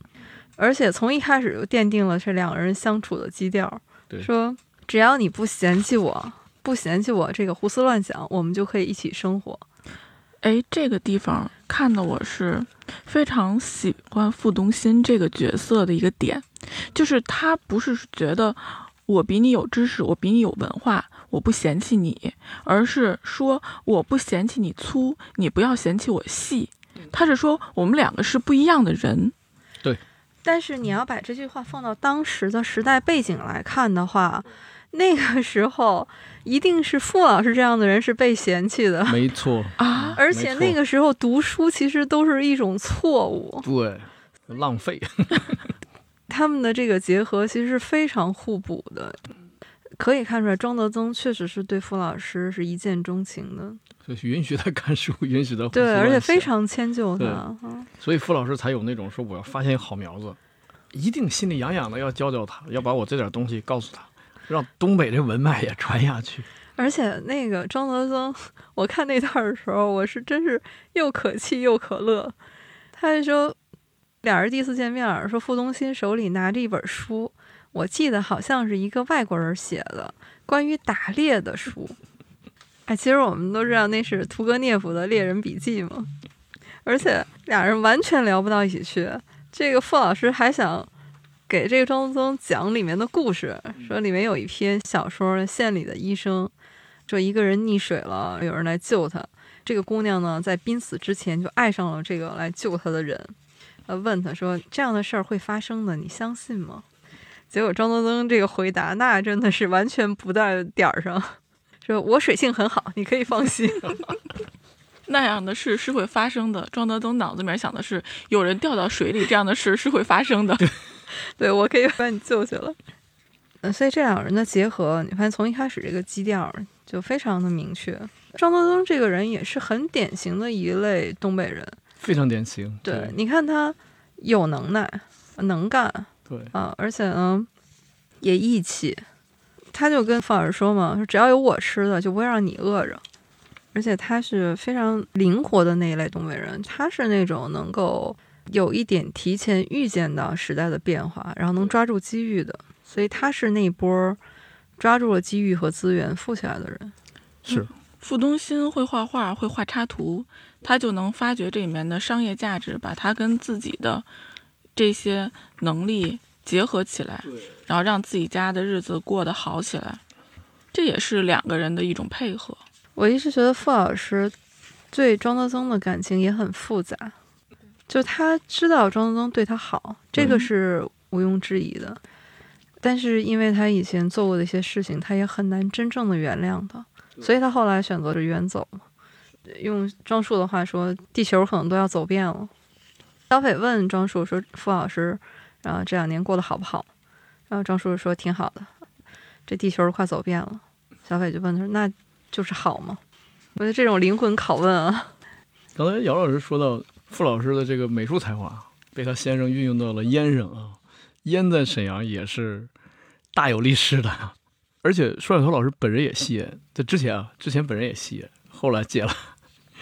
而且从一开始就奠定了这两个人相处的基调。说只要你不嫌弃我，不嫌弃我这个胡思乱想，我们就可以一起生活。哎，这个地方看的我是非常喜欢傅东新这个角色的一个点，就是他不是觉得我比你有知识，我比你有文化，我不嫌弃你，而是说我不嫌弃你粗，你不要嫌弃我细。他是说我们两个是不一样的人。对但是你要把这句话放到当时的时代背景来看的话，那个时候一定是傅老师这样的人是被嫌弃的，没错，啊，而且那个时候读书其实都是一种错误。对，浪费。他们的这个结合其实是非常互补的，可以看出来庄德增确实是对傅老师是一见钟情的，就是允许他看书，允许他对，而且非常迁就他所以傅老师才有那种说我要发现一个好苗子，一定心里痒痒的要教教他，要把我这点东西告诉他，让东北这文脉也传下去。而且那个庄德增，我看那段的时候，我是真是又可气又可乐。他就说，俩人第一次见面，说傅东新手里拿着一本书，我记得好像是一个外国人写的关于打猎的书。哎，其实我们都知道那是屠格涅夫的《猎人笔记》嘛，而且俩人完全聊不到一起去。这个傅老师还想给这个庄德增讲里面的故事，说里面有一篇小说《县里的医生》，说一个人溺水了，有人来救他。这个姑娘呢，在濒死之前就爱上了这个来救她的人，呃，问他说：“这样的事儿会发生的，你相信吗？”结果庄德增这个回答，那真的是完全不在点儿上，说我水性很好，你可以放心。那样的事是会发生的。庄德增脑子里面想的是，有人掉到水里，这样的事是会发生的。对我可以把你救下来。嗯，所以这两个人的结合，你发现从一开始这个基调就非常的明确。张德东这个人也是很典型的一类东北人，非常典型。对，你看他有能耐，能干对啊，而且呢也义气。他就跟傅老师说嘛，说只要有我吃的，就不会让你饿着。而且他是非常灵活的那一类东北人，他是那种能够有一点提前预见到时代的变化，然后能抓住机遇的。所以他是那波儿抓住了机遇和资源富起来的人。是傅东新会画画，会画插图，他就能发掘这里面的商业价值，把他跟自己的这些能力结合起来，然后让自己家的日子过得好起来。这也是两个人的一种配合。我一直觉得傅老师对庄德增的感情也很复杂，就他知道庄德增对他好，这个是毋庸置疑的。但是因为他以前做过的一些事情，他也很难真正的原谅他，所以他后来选择着远走。用庄树的话说，地球可能都要走遍了。小斐问庄树说：“傅老师，然后这两年过得好不好？”然后庄树说：“挺好的，这地球快走遍了。”小斐就问他说：“那就是好吗？”我觉得这种灵魂拷问啊，刚才姚老师说到傅老师的这个美术才华被他先生运用到了烟上啊，烟在沈阳也是大有历史的，而且双雪涛老师本人也吸烟，在之前啊，之前本人也吸烟，后来戒了，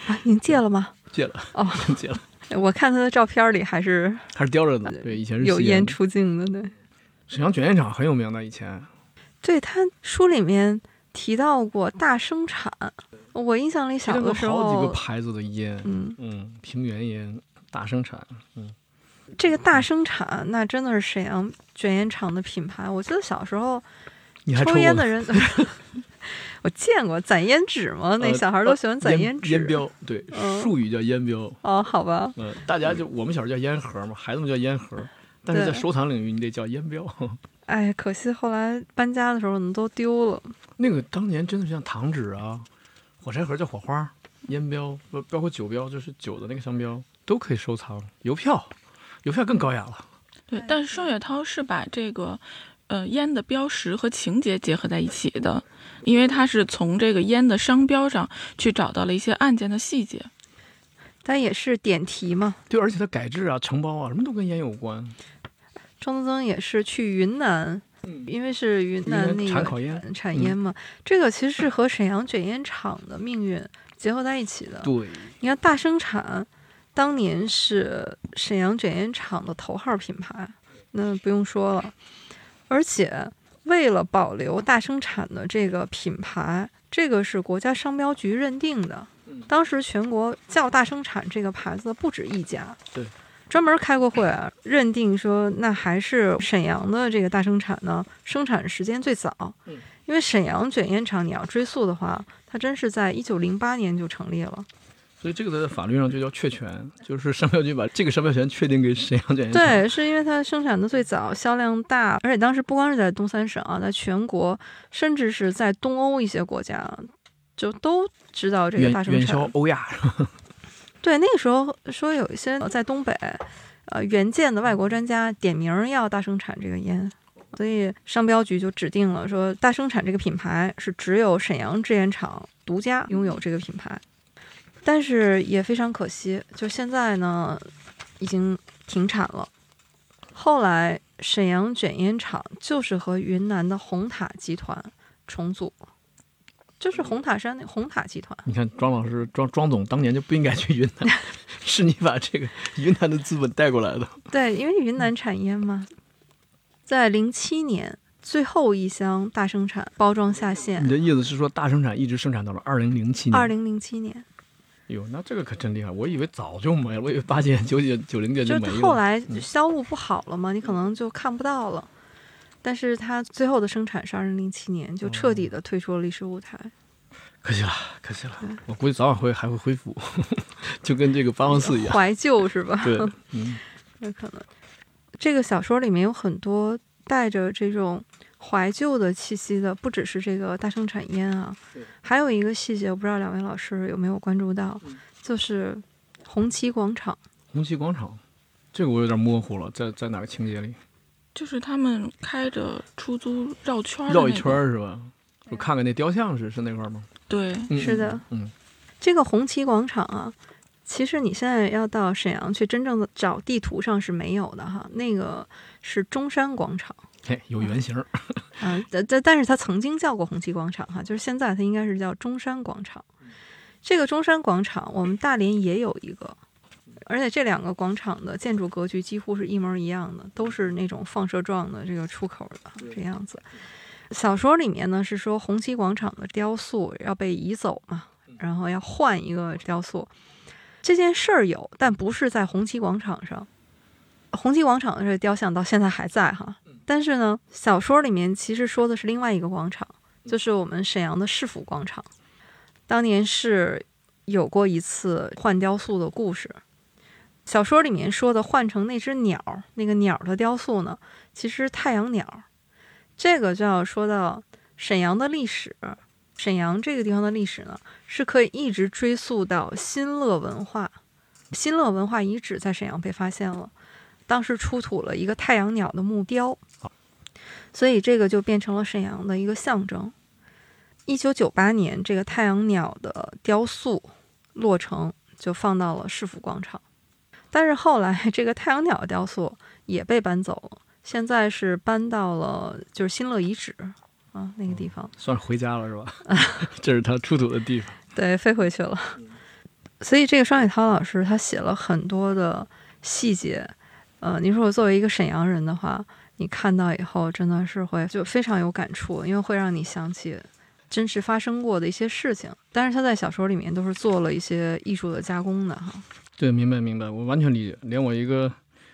啊，您戒了吗？戒了，哦，戒了，我看他的照片里还是还是叼着呢。对，以前是有烟。出镜的，对。沈阳卷烟厂很有名的，以前对他书里面提到过大生产，我印象里小的时候好几个，牌子的烟，嗯，嗯，平原烟、大生产，嗯，这个大生产那真的是沈阳卷烟厂的品牌。我记得小时候你还抽烟的人，我见过攒烟纸嘛，那呃小孩都喜欢攒烟烟纸。烟标，对，嗯术语叫烟标。哦，好吧，呃，大家就我们小时候叫烟盒嘛，孩子们叫烟盒，但是在收藏领域你得叫烟标。哎，可惜后来搬家的时候我们都丢了。那个当年真的像糖纸啊，火柴盒叫火花，烟标包包括酒标，就是酒的那个商标都可以收藏。邮票，邮票更高雅了。对，但是双雪涛是把这个呃烟的标识和情节结合在一起的，因为他是从这个烟的商标上去找到了一些案件的细节。但也是点题嘛。对，而且它改制啊、承包啊，什么都跟烟有关。张德增也是去云南，嗯因为是云南那个产烤烟，产烟嘛，这个其实是和沈阳卷烟厂的命运结合在一起的。对，你看大生产，当年是沈阳卷烟厂的头号品牌，那不用说了。而且为了保留大生产的这个品牌，这个是国家商标局认定的嗯。当时全国叫大生产这个牌子的不止一家，对，专门开过会啊，认定说那还是沈阳的这个大生产呢，生产时间最早。嗯因为沈阳卷烟厂你要追溯的话，它真是在一九零八年就成立了。所以这个在法律上就叫确权，就是商标局把这个商标权确定给沈阳卷烟厂。对，是因为它生产的最早，销量大，而且当时不光是在东三省啊，在全国，甚至是在东欧一些国家，就都知道这个大生远销产。欧亚，对，那个时候说有一些在东北，呃，援建的外国专家点名要大生产这个烟，所以商标局就指定了说，大生产这个品牌是只有沈阳制烟厂独家拥有这个品牌。但是也非常可惜，就现在呢，已经停产了。后来沈阳卷烟厂就是和云南的红塔集团重组，就是红塔山那红塔集团。你看庄老师、庄庄总当年就不应该去云南，是你把这个云南的资本带过来的。对，因为云南产烟嘛，在零七年最后一箱大生产包装下线你，的意思是说大生产一直生产到了二零零七年？二零零七年，哟，那这个可真厉害！我以为早就没了，我以为八几年、九几年、九零年就没了。后来嗯销路不好了嘛，你可能就看不到了。但是它最后的生产是二零零七年，就彻底的退出了历史舞台。可惜了，可惜了。我估计早晚会还会恢复，就跟这个八王寺一样。怀旧是吧？对，嗯，有可能。这个小说里面有很多带着这种怀旧的气息的，不只是这个大生产烟啊，还有一个细节，我不知道两位老师有没有关注到，嗯就是红旗广场。红旗广场，这个我有点模糊了，在在哪个情节里？就是他们开着出租绕圈儿的绕一圈儿是吧？我看看那雕像是是那块儿吗？对，嗯是的，嗯，这个红旗广场啊，其实你现在要到沈阳去真正的找地图上是没有的哈，那个是中山广场。嘿，有原型儿。啊，但但但是它曾经叫过红旗广场哈，就是现在它应该是叫中山广场。这个中山广场，我们大连也有一个，而且这两个广场的建筑格局几乎是一模一样的，都是那种放射状的这个出口的这样子。小说里面呢是说红旗广场的雕塑要被移走嘛，然后要换一个雕塑。这件事儿有，但不是在红旗广场上。红旗广场的这个雕像到现在还在哈，但是呢，小说里面其实说的是另外一个广场，就是我们沈阳的市府广场。当年是有过一次换雕塑的故事。小说里面说的换成那只鸟，那个鸟的雕塑呢，其实太阳鸟。这个就要说到沈阳的历史。沈阳这个地方的历史呢，是可以一直追溯到新乐文化。新乐文化遗址在沈阳被发现了，当时出土了一个太阳鸟的木雕，所以这个就变成了沈阳的一个象征。一九九八年，这个太阳鸟的雕塑落成，就放到了市府广场。但是后来，这个太阳鸟雕塑也被搬走了，现在是搬到了就是新乐遗址啊那个地方，算是回家了是吧？这是他出土的地方。对，飞回去了。所以这个双雪涛老师他写了很多的细节，呃，你说我作为一个沈阳人的话，你看到以后真的是会就非常有感触，因为会让你想起真实发生过的一些事情。但是他在小说里面都是做了一些艺术的加工的哈。对，明白明白，我完全理解，连我一个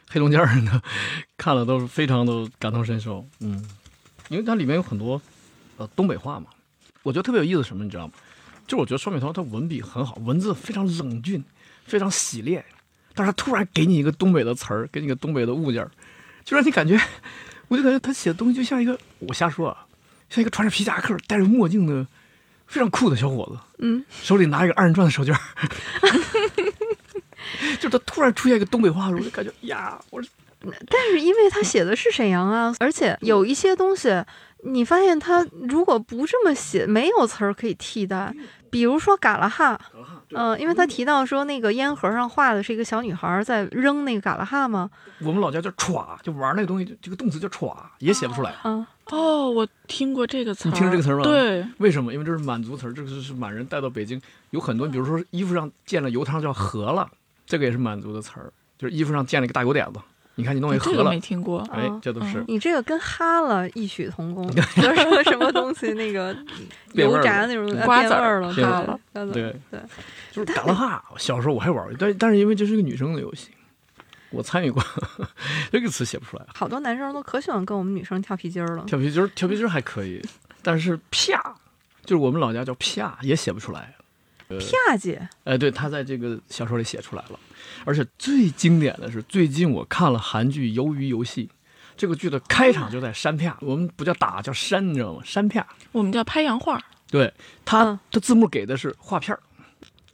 黑龙江人的看了都是非常的感同身受。嗯，因为它里面有很多呃东北话嘛，我觉得特别有意思什么，你知道吗？就我觉得双雪涛他文笔很好，文字非常冷峻，非常洗练，但是他突然给你一个东北的词儿，给你个东北的物件儿，就让你感觉，我就感觉他写的东西就像一个我瞎说啊，像一个穿着皮夹克、戴着墨镜的非常酷的小伙子，嗯，手里拿一个二人转的手绢儿。然出现一个东北话的时候，我就感觉呀，我但是因为他写的是沈阳啊，而且有一些东西，你发现他如果不这么写，没有词儿可以替代。比如说“嘎拉哈”，嗯，因为他提到说那个烟盒上画的是一个小女孩在扔那个“嘎拉哈”嘛。我们老家叫“歘”，就玩那个东西，这个动词叫“歘”，也写不出来。啊，哦，我听过这个词儿，你听这个词儿吗？对，为什么？因为这是满族词儿，这个是是满人带到北京，有很多，比如说衣服上溅了油汤叫“和了”，这个也是满族的词儿，就是衣服上溅了一个大油点子。你看你弄一盒了这个没，听过。哎，这都是你这个跟哈了异曲同工，就是说什么东西那个油炸那种呃瓜子儿了，变哈了对对。就是打了哈。小时候我还玩过，但但是因为这是个女生的游戏，我参与过，这个词写不出来。好多男生都可喜欢跟我们女生跳皮筋儿了。跳皮筋儿，跳皮筋儿还可以，但是啪，就是我们老家叫啪，也写不出来。啪姐，哎，对，他在这个小说里写出来了，而且最经典的是，最近我看了韩剧《鱿鱼游戏》，这个剧的开场就在山啪，我们不叫打，叫山，你知道吗？山啪，我们叫拍洋画，对他嗯，他字幕给的是画片儿，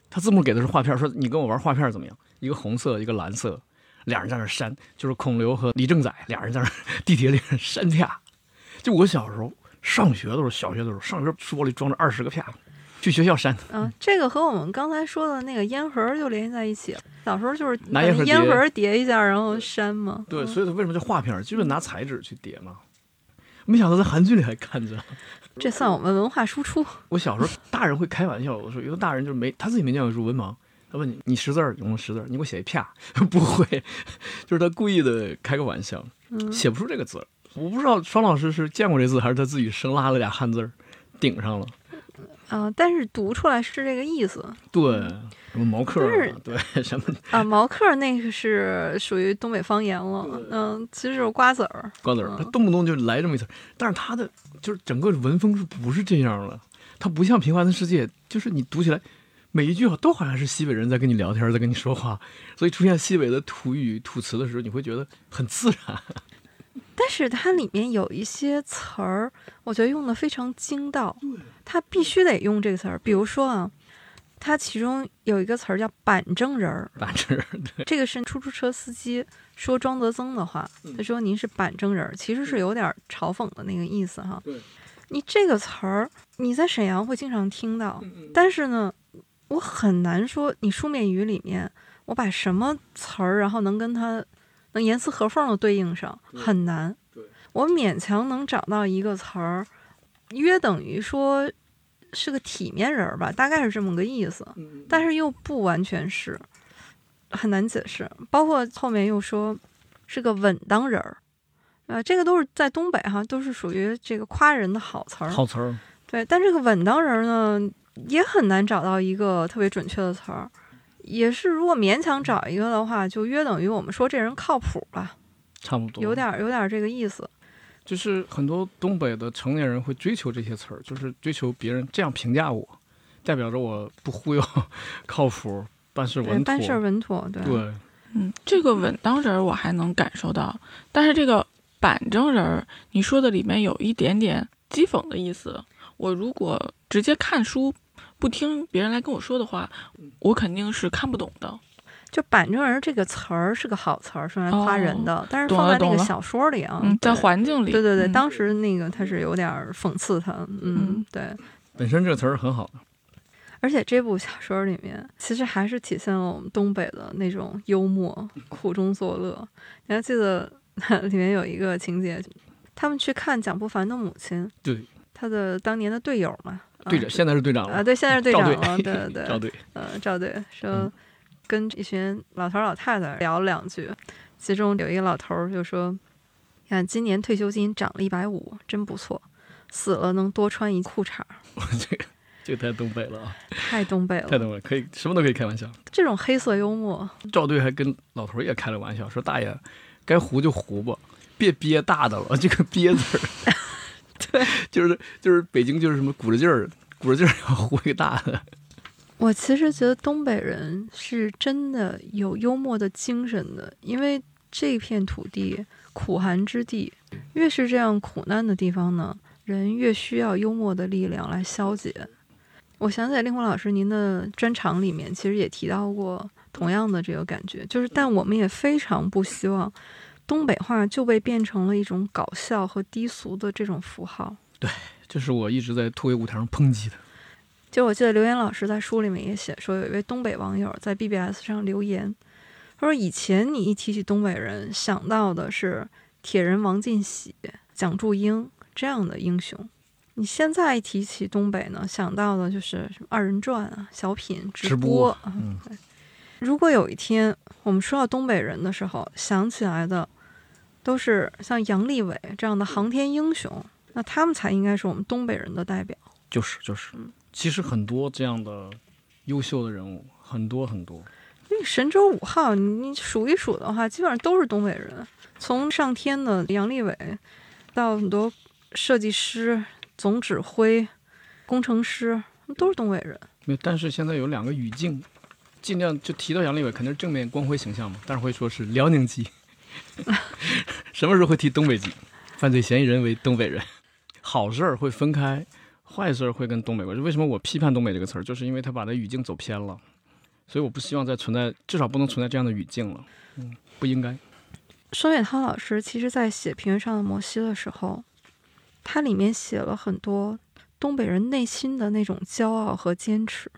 他字幕给的是画片儿，说你跟我玩画片儿怎么样？一个红色，一个蓝色，俩人在那儿扇，就是孔刘和李正宰俩人在那地铁里扇啪。就我小时候上学的时候，小学的时候，上学书包里装着二十个啪，去学校扇。嗯，这个和我们刚才说的那个烟盒就联系在一起了。小时候就是拿烟盒叠那烟盒叠一下，然后扇嘛。对，嗯所以它为什么叫画片儿？就是拿彩纸去叠嘛。没想到在韩剧里还看着。这算我们文化输出。我小时候大人会开玩笑，我说有的大人就是没他自己没念过书，文盲。他问你，你识字儿用识字儿，你给我写一啪，不会，就是他故意的开个玩笑，嗯，写不出这个字儿。我不知道双老师是见过这字，还是他自己生拉了俩汉字儿顶上了。啊，但是读出来是这个意思对，什么毛克对，什么啊。毛克儿那个是属于东北方言了，嗯，其实就是瓜子儿。瓜子儿，他嗯动不动就来这么一词儿。但是他的就是整个文风是不是这样了？他不像《平凡的世界》，就是你读起来每一句话都好像是西北人在跟你聊天，在跟你说话，所以出现西北的土语土词的时候，你会觉得很自然。但是它里面有一些词儿，我觉得用的非常精到，它必须得用这个词儿。比如说啊，他其中有一个词儿叫“板正人儿板正对”，这个是出租车司机说庄德增的话，嗯他说您是板正人儿，其实是有点嘲讽的那个意思哈。对你这个词儿你在沈阳会经常听到，嗯但是呢，我很难说你书面语里面我把什么词儿，然后能跟它能严丝合缝的对应上，很难对。我勉强能找到一个词儿，约等于说是个体面人儿吧，大概是这么个意思，嗯但是又不完全是，很难解释。包括后面又说是个稳当人儿，呃，这个都是在东北哈，都是属于这个夸人的好词儿。好词儿，对，但这个稳当人呢，也很难找到一个特别准确的词儿。也是，如果勉强找一个的话，就约等于我们说这人靠谱吧，差不多。有点儿有点儿这个意思。就是很多东北的成年人会追求这些词儿，就是追求别人这样评价我，代表着我不忽悠，靠谱，办事对，稳妥。办事儿稳妥，对。对，嗯，这个稳当人儿我还能感受到，但是这个板正人儿，你说的里面有一点点讥讽的意思。我如果直接看书，不听别人来跟我说的话，我肯定是看不懂的。就板正人这个词儿是个好词儿，是用来夸人的，但是放在那个小说里啊，嗯，在对环境里，对对对，嗯当时那个他是有点儿讽刺他，嗯嗯，对。本身这个词儿很好的，而且这部小说里面，其实还是体现了我们东北的那种幽默、苦中作乐。你还记得 里面有一个情节，他们去看蒋不凡的母亲，对，他的当年的队友嘛，啊队长现在是队长啊，对，现在是队长了，对对 对，赵队，呃，赵队说嗯跟一群老头儿老太太聊了两句，其中有一个老头儿就说：“你看今年退休金涨了一百五，真不错，死了能多穿一裤衩儿，这个这个太东北了啊，太东北了。太东北，可以什么都可以开玩笑。”这种黑色幽默，赵队还跟老头儿也开了玩笑，说大爷，该糊就糊吧，别憋大的了。这个憋字儿，对，就是就是北京就是什么鼓着劲儿，鼓着劲儿要糊一个大的。我其实觉得东北人是真的有幽默的精神的，因为这片土地苦寒之地，越是这样苦难的地方呢，人越需要幽默的力量来消解。我想起，令狐老师您的专场里面其实也提到过同样的这个感觉，就是但我们也非常不希望东北话就被变成了一种搞笑和低俗的这种符号。对这是我一直在突围舞台上抨击的。就我记得刘岩老师在书里面也写说，有一位东北网友在 BBS 上留言，他说以前你一提起东北人，想到的是铁人王进喜、蒋祝英这样的英雄，你现在一提起东北呢，想到的就是什么二人转啊、小品、直播。嗯如果有一天我们说到东北人的时候，想起来的都是像杨利伟这样的航天英雄，那他们才应该是我们东北人的代表。就是就是，其实很多这样的优秀的人物，很多很多。因为神舟五号，你你数一数的话，基本上都是东北人，从上天的杨利伟，到很多设计师、总指挥、工程师，都是东北人。没有，但是现在有两个语境，尽量就提到杨利伟，肯定是正面光辉形象嘛，但是会说是辽宁籍。什么时候会提东北籍？犯罪嫌疑人为东北人，好事儿会分开，坏事儿会跟东北关系。为什么我批判东北这个词儿，就是因为他把那语境走偏了，所以我不希望再存在，至少不能存在这样的语境了。嗯，不应该。双雪涛老师其实在写《平原上的摩西》的时候，他里面写了很多东北人内心的那种骄傲和坚持。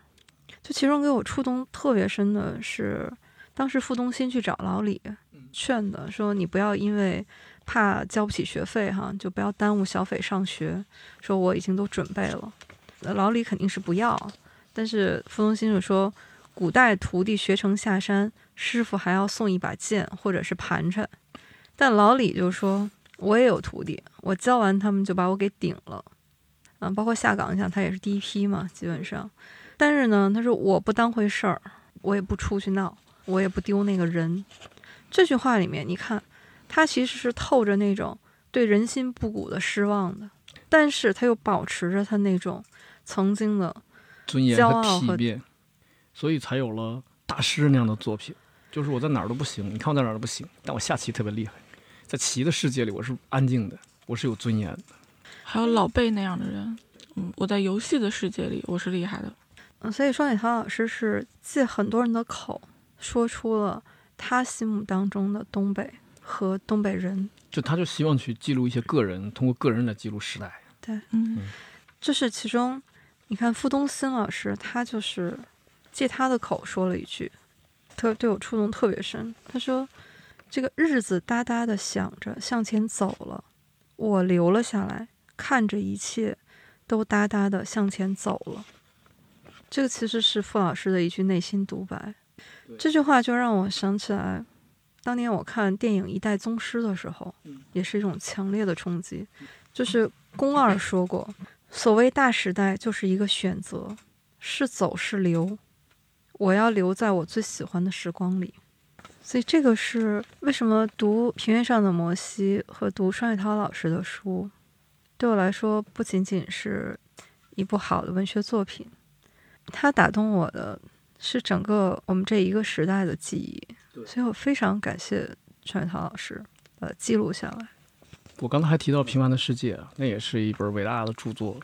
就其中给我触动特别深的是，当时傅东新去找老李劝的，说你不要因为怕交不起学费哈，就不要耽误小斐上学。说我已经都准备了，老李肯定是不要，但是傅东新就说，古代徒弟学成下山，师傅还要送一把剑或者是盘缠。但老李就说：“我也有徒弟，我教完他们就把我给顶了。”嗯，包括下岗，你想他也是第一批嘛，基本上。但是呢，他说我不当回事儿，我也不出去闹，我也不丢那个人。这句话里面，你看，他其实是透着那种对人心不古的失望的，但是他又保持着他那种曾经的尊严和骄傲和体面，所以才有了大师那样的作品。就是我在哪儿都不行，你看我在哪儿都不行，但我下棋特别厉害，在棋的世界里我是安静的，我是有尊严的。还有老贝那样的人，嗯，我在游戏的世界里我是厉害的，嗯，所以双雪涛老师是借很多人的口说出了他心目当中的东北和东北人。就他就希望去记录一些个人，通过个人来记录时代。对嗯这是其中，你看傅东新老师，他就是借他的口说了一句，特对我触动特别深。他说：“这个日子哒哒的响着向前走了，我留了下来，看着一切都哒哒的向前走了。”这个其实是傅老师的一句内心独白。这句话就让我想起来，当年我看电影《一代宗师》的时候，也是一种强烈的冲击。就是宫二说过，所谓大时代就是一个选择，是走是留。我要留在我最喜欢的时光里。所以这个是为什么读《平原上的摩西》和读双雪涛老师的书，对我来说不仅仅是一部好的文学作品，它打动我的是整个我们这一个时代的记忆。所以我非常感谢陈伟涛老师，呃，记录下来。我刚才还提到《平凡的世界》，那也是一本伟大的著作，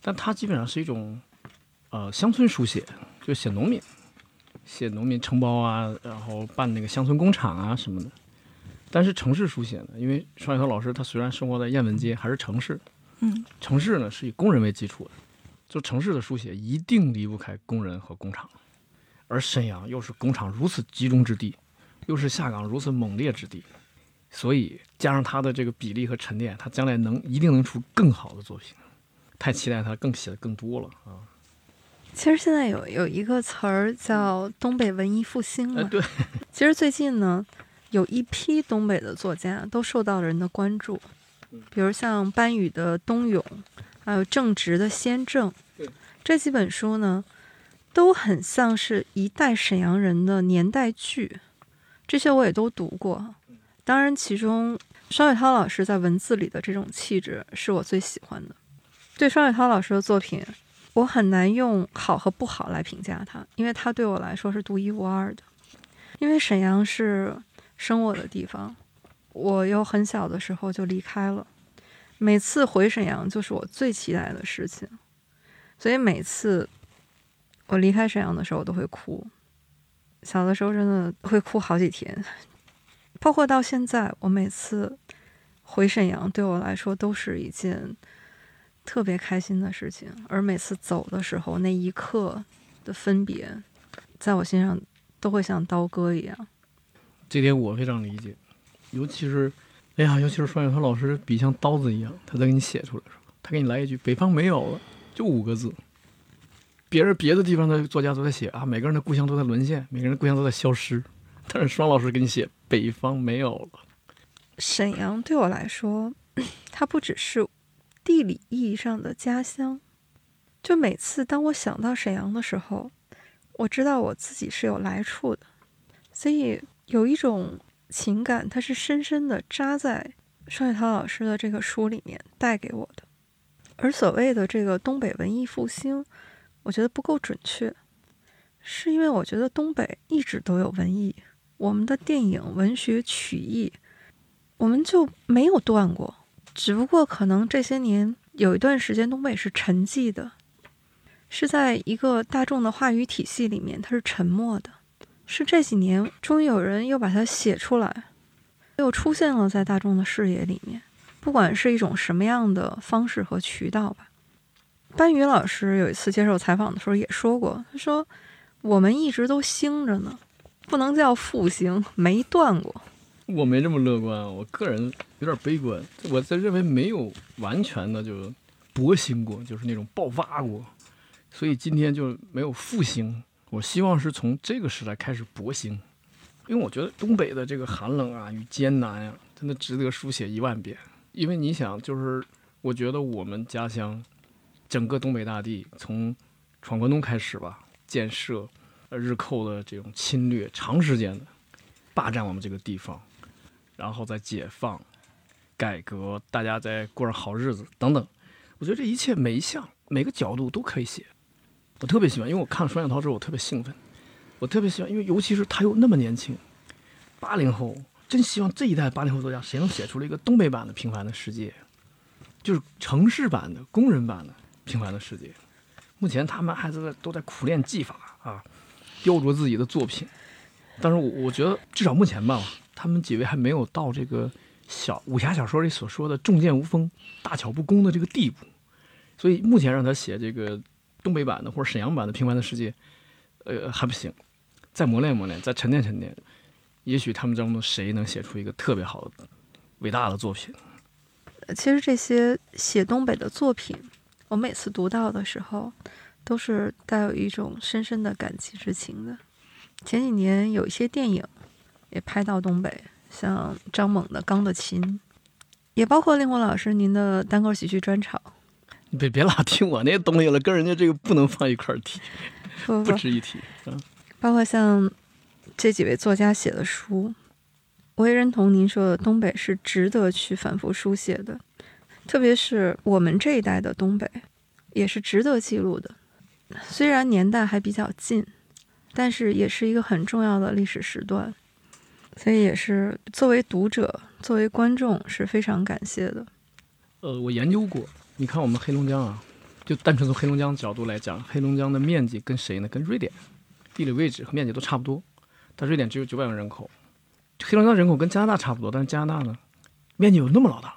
但它基本上是一种呃乡村书写，就写农民。写农民承包啊，然后办那个乡村工厂啊什么的。但是城市书写呢，因为双雪涛老师他虽然生活在雁门街，还是城市，嗯，城市呢是以工人为基础的，就城市的书写一定离不开工人和工厂。而沈阳又是工厂如此集中之地，又是下岗如此猛烈之地，所以加上他的这个比例和沉淀，他将来能一定能出更好的作品。太期待他更写的更多了啊！其实现在有有一个词儿叫东北文艺复兴嘛。对。其实最近呢，有一批东北的作家都受到了人的关注，比如像班宇的《冬泳》，还有郑直的《先正》。这几本书呢，都很像是一代沈阳人的年代剧。这些我也都读过。当然，其中双雪涛老师在文字里的这种气质是我最喜欢的。对双雪涛老师的作品。我很难用好和不好来评价他，因为他对我来说是独一无二的。因为沈阳是生我的地方，我又很小的时候就离开了，每次回沈阳就是我最期待的事情，所以每次我离开沈阳的时候，我都会哭。小的时候真的会哭好几天，包括到现在，我每次回沈阳对我来说都是一件。特别开心的事情，而每次走的时候，那一刻的分别，在我心上都会像刀割一样。这点我非常理解，尤其是，哎呀，尤其是双雪涛老师笔像刀子一样，他在给你写出来的时候，他给你来一句“北方没有了”，就五个字。别人别的地方的作家都在写啊，每个人的故乡都在沦陷，每个人的故乡都在消失，但是双老师给你写“北方没有了”。沈阳对我来说，它不只是。地理意义上的家乡，就每次当我想到沈阳的时候，我知道我自己是有来处的，所以有一种情感，它是深深的扎在双雪涛老师的这个书里面带给我的。而所谓的这个东北文艺复兴，我觉得不够准确，是因为我觉得东北一直都有文艺，我们的电影、文学、曲艺，我们就没有断过。只不过可能这些年有一段时间东北是沉寂的，是在一个大众的话语体系里面，它是沉默的。是这几年终于有人又把它写出来，又出现了在大众的视野里面。不管是一种什么样的方式和渠道吧。班宇老师有一次接受采访的时候也说过，他说：“我们一直都兴着呢，不能叫复兴，没断过。”我没这么乐观，我个人有点悲观。我在认为没有完全的就勃兴过，就是那种爆发过，所以今天就没有复兴。我希望是从这个时代开始勃兴，因为我觉得东北的这个寒冷啊与艰难呀，真的值得书写一万遍。因为你想，就是我觉得我们家乡整个东北大地，从闯关东开始吧，建设，呃，日寇的这种侵略，长时间的霸占我们这个地方。然后再解放、改革，大家再过上好日子等等。我觉得这一切每一项、每个角度都可以写。我特别喜欢，因为我看了双雪涛之后，我特别兴奋。我特别喜欢，因为尤其是他又那么年轻，八零后，真希望这一代八零后作家谁能写出了一个东北版的《平凡的世界》，就是城市版的、工人版的《平凡的世界》。目前他们还在都在苦练技法啊，雕琢自己的作品。但是我我觉得至少目前吧。他们几位还没有到这个小武侠小说里所说的重剑无锋、大巧不工的这个地步，所以目前让他写这个东北版的或者沈阳版的《平凡的世界》，呃还不行，再磨练磨练，再沉淀沉淀，也许他们当中谁能写出一个特别好的、伟大的作品。其实这些写东北的作品，我每次读到的时候，都是带有一种深深的感激之情的。前几年有一些电影。也拍到东北，像张猛的《钢的琴》，也包括令狐老师您的单口喜剧专场。你别别老提我那东西了，跟人家这个不能放一块儿提，不 不值一提。嗯，包括像这几位作家写的书，我也认同您说的，东北是值得去反复书写的，特别是我们这一代的东北，也是值得记录的。虽然年代还比较近，但是也是一个很重要的历史时段，所以也是作为读者、作为观众是非常感谢的。呃，我研究过，你看我们黑龙江啊，就单纯从黑龙江角度来讲，黑龙江的面积跟谁呢？跟瑞典，地理位置和面积都差不多，但瑞典只有九百万人口，黑龙江人口跟加拿大差不多，但是加拿大呢，面积有那么老大，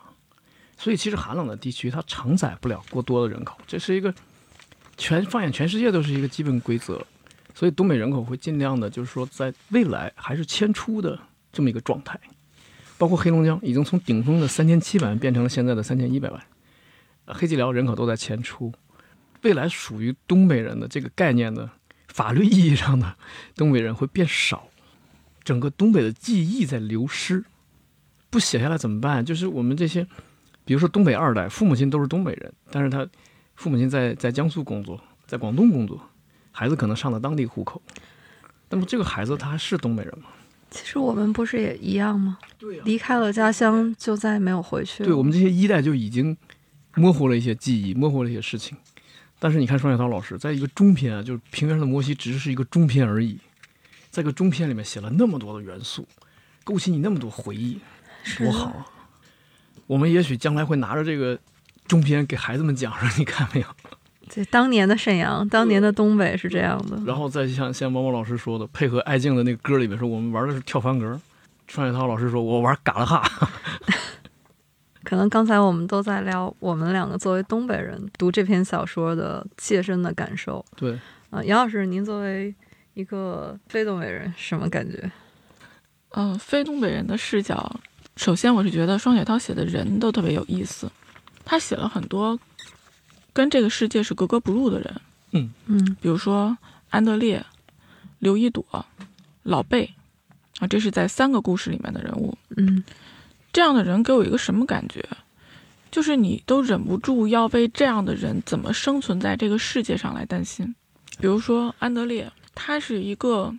所以其实寒冷的地区它承载不了过多的人口，这是一个全放眼全世界都是一个基本规则，所以东北人口会尽量的，就是说在未来还是迁出的这么一个状态。包括黑龙江已经从顶峰的三千七百万变成了现在的三千一百万，黑吉辽人口都在迁出，未来属于东北人的这个概念呢，法律意义上的东北人会变少，整个东北的记忆在流失，不写下来怎么办？就是我们这些，比如说东北二代，父母亲都是东北人，但是他父母亲在在江苏工作，在广东工作，孩子可能上了当地户口，那么这个孩子他是东北人吗？其实我们不是也一样吗？离开了家乡就再也没有回去了。对我们这些一代就已经模糊了一些记忆，模糊了一些事情。但是你看双雪涛老师在一个中篇啊，就是《平原上的摩西》，只是一个中篇而已，在一个中篇里面写了那么多的元素，勾起你那么多回忆，多好啊！我们也许将来会拿着这个中篇给孩子们讲说，你看没有？对，当年的沈阳，当年的东北是这样的。然后再像像毛毛老师说的，配合艾静的那个歌里面说，我们玩的是跳翻格。双雪涛老师说，我玩嘎拉哈。可能刚才我们都在聊我们两个作为东北人读这篇小说的切身的感受。对，啊、杨老师，您作为一个非东北人，什么感觉？嗯、非东北人的视角，首先我是觉得双雪涛写的人都特别有意思，他写了很多跟这个世界是格格不入的人，嗯嗯比如说安德烈、刘一朵、老贝啊，这是在三个故事里面的人物。嗯这样的人给我一个什么感觉？就是你都忍不住要为这样的人怎么生存在这个世界上来担心。比如说安德烈，他是一个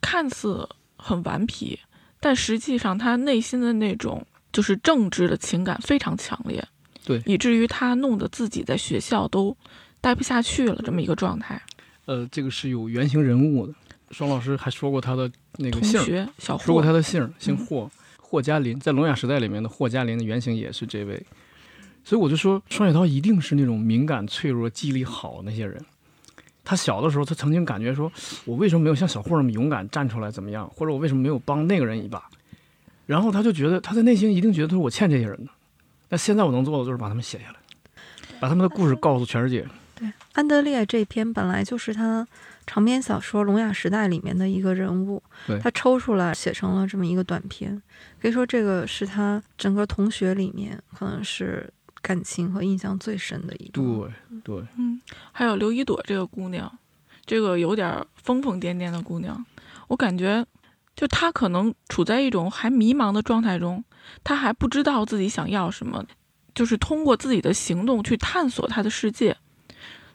看似很顽皮，但实际上他内心的那种就是政治的情感非常强烈，对以至于他弄得自己在学校都待不下去了，这么一个状态。呃，这个是有原型人物的。双老师还说过他的那个同学小说过，他的姓儿，姓嗯霍，霍家林，在《聋哑时代》里面的霍家林的原型也是这位，所以我就说双雪涛一定是那种敏感、脆弱、记忆力好的那些人。他小的时候，他曾经感觉说，我为什么没有像小霍那么勇敢站出来，怎么样？或者我为什么没有帮那个人一把？然后他就觉得他的内心一定觉得他说我欠这些人的。那现在我能做的就是把他们写下来，把他们的故事告诉全世界。对，安德烈这篇本来就是他长篇小说《聋哑时代》里面的一个人物对，他抽出来写成了这么一个短篇，可以说这个是他整个同学里面可能是感情和印象最深的一对段。对，嗯，还有刘一朵这个姑娘，这个有点儿疯疯癫癫的姑娘，我感觉就她可能处在一种还迷茫的状态中，她还不知道自己想要什么，就是通过自己的行动去探索她的世界。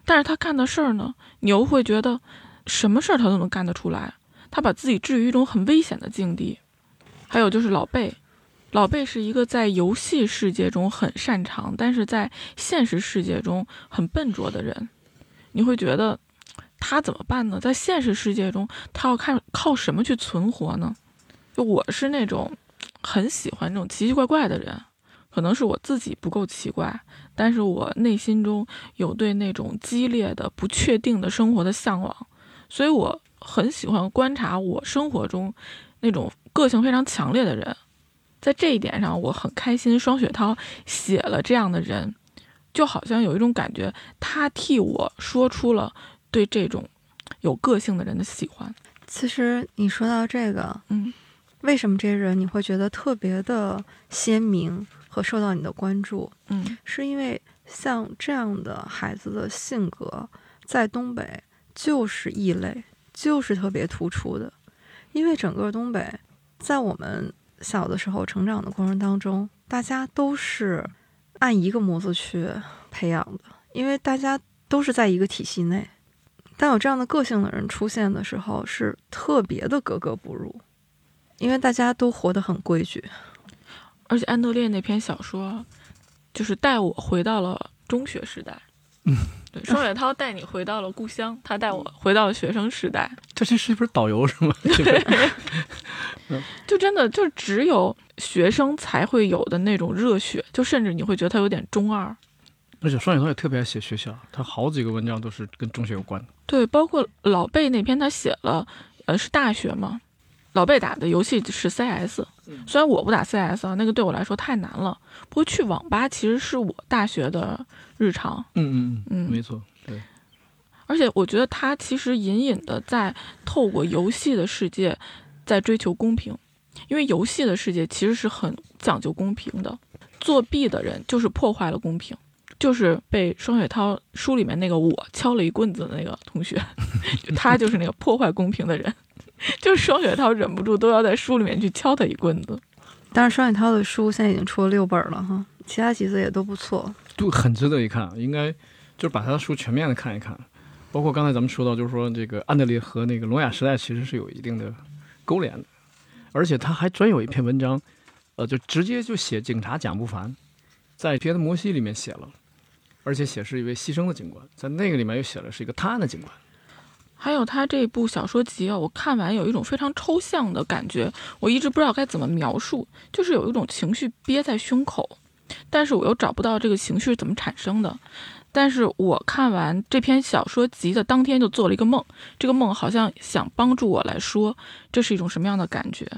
但是她干的事儿呢，你又会觉得什么事儿她都能干得出来，她把自己置于一种很危险的境地。还有就是老贝，老贝是一个在游戏世界中很擅长，但是在现实世界中很笨拙的人。你会觉得他怎么办呢？在现实世界中，他要看靠什么去存活呢？就我是那种很喜欢这种奇奇怪怪的人，可能是我自己不够奇怪，但是我内心中有对那种激烈的、不确定的生活的向往，所以我很喜欢观察我生活中那种个性非常强烈的人。在这一点上，我很开心。双雪涛写了这样的人，就好像有一种感觉，他替我说出了对这种有个性的人的喜欢。其实你说到这个，嗯，为什么这些人你会觉得特别的鲜明和受到你的关注？嗯是因为像这样的孩子的性格，在东北就是异类，就是特别突出的。因为整个东北在我们小的时候成长的过程当中，大家都是按一个模子去培养的，因为大家都是在一个体系内。当有这样的个性的人出现的时候，是特别的格格不入，因为大家都活得很规矩。而且安德烈那篇小说，就是带我回到了中学时代。嗯，对，双雪涛带你回到了故乡，他带我回到了学生时代。这这是一本导游是吗？就真的就只有学生才会有的那种热血，就甚至你会觉得他有点中二。而且双雪涛也特别爱写学校，他好几个文章都是跟中学有关的。对，包括老贝那篇，他写了，呃，是大学嘛。老贝打的游戏是 CS，虽然我不打 CS 啊，那个对我来说太难了。不过去网吧其实是我大学的日常。嗯嗯嗯没错，对，而且我觉得他其实隐隐的在透过游戏的世界，在追求公平，因为游戏的世界其实是很讲究公平的。作弊的人就是破坏了公平，就是被双雪涛书里面那个我敲了一棍子的那个同学，他就是那个破坏公平的人，就是双雪涛忍不住都要在书里面去敲他一棍子。但是双雪涛的书现在已经出了六本了哈，其他几册也都不错。都很值得一看，应该就是把他的书全面的看一看。包括刚才咱们说到，就是说这个安德烈和那个聋哑时代其实是有一定的勾连的，而且他还专有一篇文章，呃，就直接就写警察蒋不凡，在别的摩西里面写了，而且写是一位牺牲的警官，在那个里面又写了是一个探案的警官。还有他这部小说集啊，我看完有一种非常抽象的感觉，我一直不知道该怎么描述，就是有一种情绪憋在胸口，但是我又找不到这个情绪是怎么产生的。但是我看完这篇小说集的当天就做了一个梦，这个梦好像想帮助我来说这是一种什么样的感觉。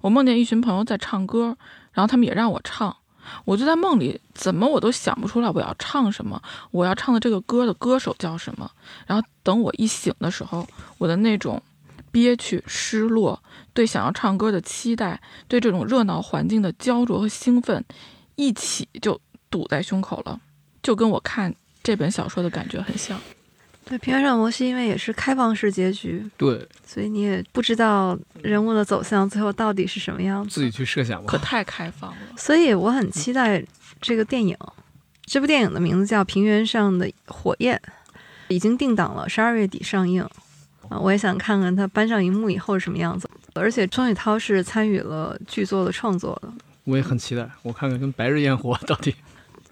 我梦见一群朋友在唱歌，然后他们也让我唱，我就在梦里怎么我都想不出来我要唱什么，我要唱的这个歌的歌手叫什么。然后等我一醒的时候，我的那种憋屈、失落，对想要唱歌的期待，对这种热闹环境的焦灼和兴奋，一起就堵在胸口了，就跟我看这本小说的感觉很像。对，《平原上的摩西》因为也是开放式结局，对所以你也不知道人物的走向最后到底是什么样子。自己去设想吧。可太开放了，所以我很期待这个电影。这部电影的名字叫《平原上的火焰》，已经定档了，十二月底上映。啊，我也想看看它搬上荧幕以后是什么样子。而且钟宇涛是参与了剧作的创作的，我也很期待，我看看跟《白日焰火》到底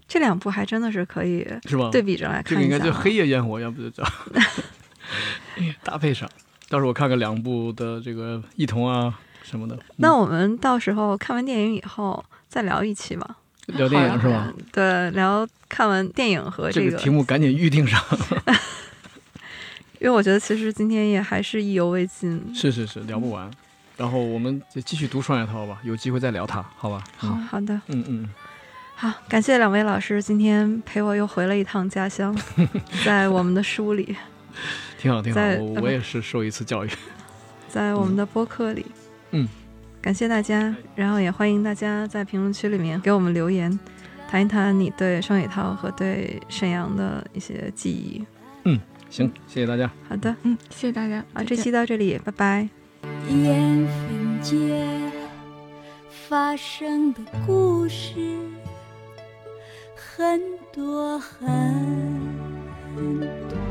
这两部还真的是可以是吧？对比着来看这个应。该叫黑夜焰火，要不就叫 搭配上。到时候我看看两部的这个异同啊什么的。那我们到时候看完电影以后再聊一期吧。聊电影是吧？对，聊看完电影和这个，个题目赶紧预定上。因为我觉得其实今天也还是意犹未尽。是是是，聊不完。然后我们就继续读双雪涛吧，有机会再聊他，好吧？好嗯好的，嗯嗯，好，感谢两位老师今天陪我又回了一趟家乡，在我们的书里，挺好挺好，我也是受一次教育。在我们的播客里，嗯，感谢大家，然后也欢迎大家在评论区里面给我们留言，谈一谈你对双雪涛和对沈阳的一些记忆。嗯行，谢谢大家。好的，嗯，谢谢大家。啊，这期到这里，拜拜。缘分街发生的故事很多很多。